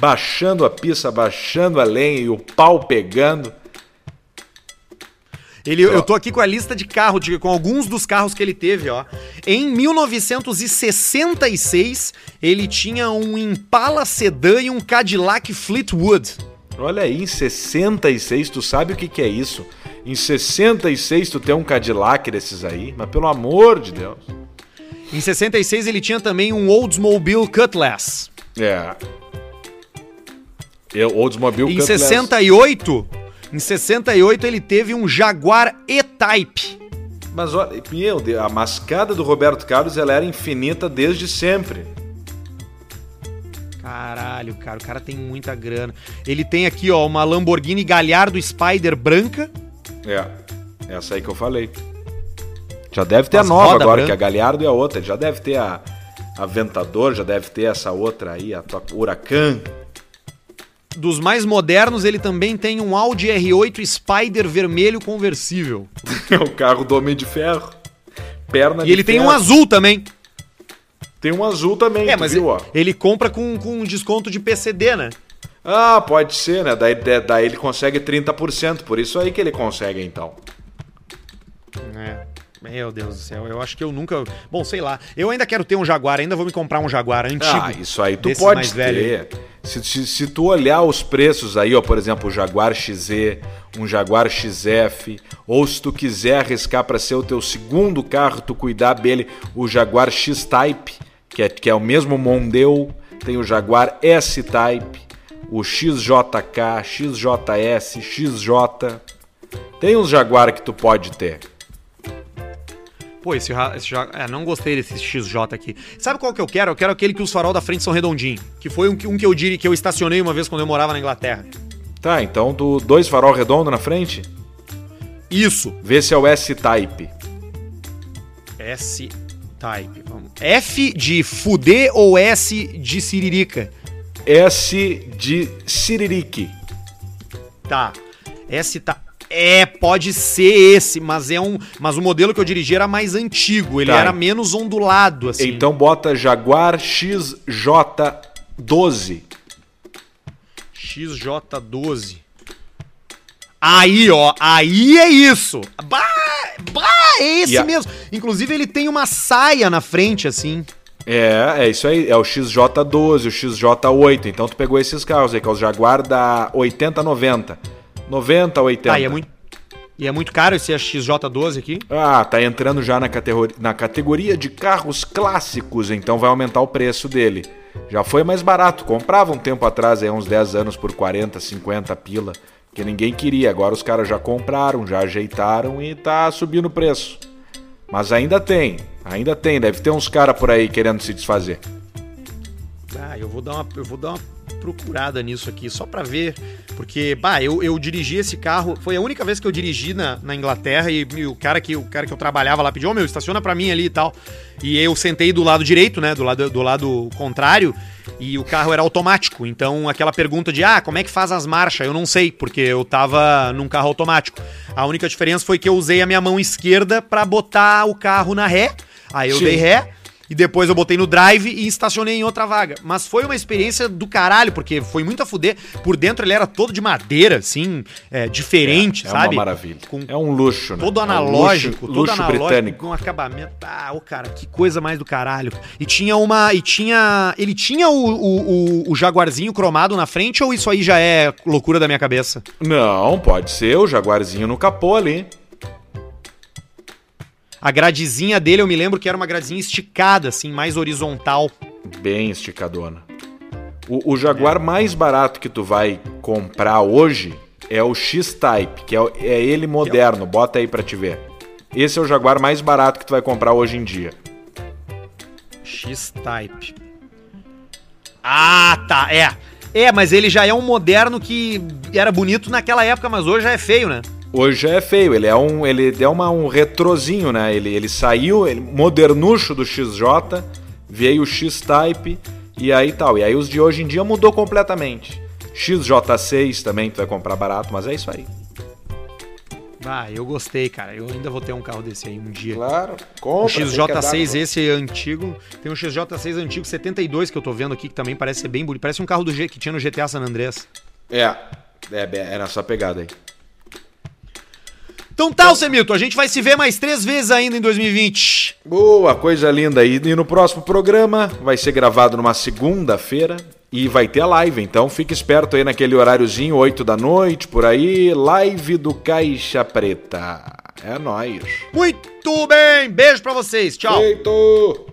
baixando a pista, baixando a lenha e o pau pegando. Ele, eu tô aqui com a lista de carro, de- com alguns dos carros que ele teve, ó. Em 1966, ele tinha um Impala Sedan e um Cadillac Fleetwood. Olha aí, em 66, tu sabe o que, que é isso? Em 66 tu tem um Cadillac desses aí, mas pelo amor de Deus. Em 66, ele tinha também um Oldsmobile Cutlass. É. Eu, Oldsmobile Em Cutlass. 68, em 68 ele teve um Jaguar E-Type. Mas olha, meu Deus, a mascada do Roberto Carlos ela era infinita desde sempre. Caralho, cara, o cara tem muita grana. Ele tem aqui, ó, uma Lamborghini Gallardo Spider branca. É, essa aí que eu falei. Já deve ter As a nova agora, branca. que a Galhardo é a outra. Já deve ter a Aventador, já deve ter essa outra aí, a Huracan. Dos mais modernos, ele também tem um Audi R8 Spider vermelho conversível. É o carro do Homem de Ferro. Perna E ele tem ferro. um azul também. Tem um azul também, É, mas viu, ele, ele compra com, com um desconto de PCD, né? Ah, pode ser, né? Daí, da- daí ele consegue 30%, por isso aí que ele consegue, então. É. Meu Deus do céu, eu acho que eu nunca. Bom, sei lá. Eu ainda quero ter um Jaguar, ainda vou me comprar um Jaguar antigo. Ah, isso aí tu pode ter. Se, se, se tu olhar os preços aí, ó, por exemplo, o Jaguar XZ, um Jaguar XF, ou se tu quiser arriscar para ser o teu segundo carro, tu cuidar dele, o Jaguar X-Type, que é, que é o mesmo Mondeo, tem o Jaguar S-Type, o XJK, XJS, XJ. Tem uns Jaguar que tu pode ter. Pô, esse, esse é, não gostei desse XJ aqui. Sabe qual que eu quero? Eu quero aquele que os farol da frente são redondinhos. Que foi um, que- um que eu diria que eu estacionei uma vez quando eu morava na Inglaterra. Tá, então tu, dois farol redondo na frente? Isso. Vê se é o S-Type. S-Type. F de fuder ou S de siririca? S de Siririque. Tá. S tá. É, pode ser esse, mas é um. Mas o modelo que eu dirigi era mais antigo. Ele Tá. era menos ondulado, assim. Então bota Jaguar XJ12. XJ12. Aí, ó, aí é isso. Bah, bah, é esse a- mesmo. Inclusive, ele tem uma saia na frente, assim. É, é isso aí. É o XJ12, o XJ8. Então tu pegou esses carros aí, que é o Jaguar da 8090. 90, 80. Tá, e é muito, e é muito caro esse XJ12 aqui. Ah, tá entrando já na categoria, na categoria de carros clássicos, então vai aumentar o preço dele. Já foi mais barato, comprava um tempo atrás, aí uns 10 anos por 40, 50 pila, que ninguém queria. Agora os caras já compraram, já ajeitaram e tá subindo o preço. Mas ainda tem, ainda tem, deve ter uns caras por aí querendo se desfazer. Ah, eu vou dar uma, eu vou dar uma procurada nisso aqui, só pra ver. Porque, bah, eu, eu dirigi esse carro. Foi a única vez que eu dirigi na, na Inglaterra e, e o, cara que, o cara que eu trabalhava lá pediu, ô meu, estaciona pra mim ali e tal. E eu sentei do lado direito, né? Do lado, do lado contrário. E o carro era automático. Então, aquela pergunta de, ah, como é que faz as marchas? Eu não sei, porque eu tava num carro automático. A única diferença foi que eu usei a minha mão esquerda pra botar o carro na ré. Aí eu Sim. dei ré. E depois eu botei no drive e estacionei em outra vaga. Mas foi uma experiência do caralho, porque foi muito a fuder. Por dentro ele era todo de madeira, assim, é, diferente, é sabe? uma maravilha. Com É um luxo, né? todo É um analógico, luxo, todo luxo analógico, britânico. com acabamento. Ah, ô cara, que coisa mais do caralho. E tinha uma. E tinha. Ele tinha o, o, o, o jaguarzinho cromado na frente ou isso aí já é loucura da minha cabeça? Não, pode ser o Jaguarzinho no capô ali. A gradezinha dele, eu me lembro que era uma gradezinha esticada, assim, mais horizontal. Bem esticadona. O, o Jaguar mais barato que tu vai comprar hoje é o X-Type, que é, é ele moderno. Bota aí pra te ver. Esse é o Jaguar mais barato que tu vai comprar hoje em dia. X-Type. Ah, tá, é. É, mas ele já é um moderno que era bonito naquela época, mas hoje já é feio, né? Hoje é feio, ele é um, ele é uma, um retrozinho, né? Ele, ele saiu, ele, modernucho do XJ, veio o X-Type e aí tal. E aí os de hoje em dia mudou completamente. XJ6 também tu vai comprar barato, mas é isso aí. Ah, eu gostei, cara. Eu ainda vou ter um carro desse aí um dia. Claro, O compra. XJ6, esse é antigo. Tem um XJ6 antigo 72 que eu tô vendo aqui, que também parece ser bem bonito. Parece um carro do G que tinha no GTA San Andreas. É, é, é nessa pegada aí. Então tá, Alcemito, a gente vai se ver mais três vezes ainda em 2020. Boa, coisa linda. E, e no próximo programa vai ser gravado numa segunda-feira e vai ter a live. Então fique esperto aí naquele horáriozinho, 8 da noite, por aí. Live do Caixa Preta. É nóis. Muito bem, beijo pra vocês, tchau. Feito!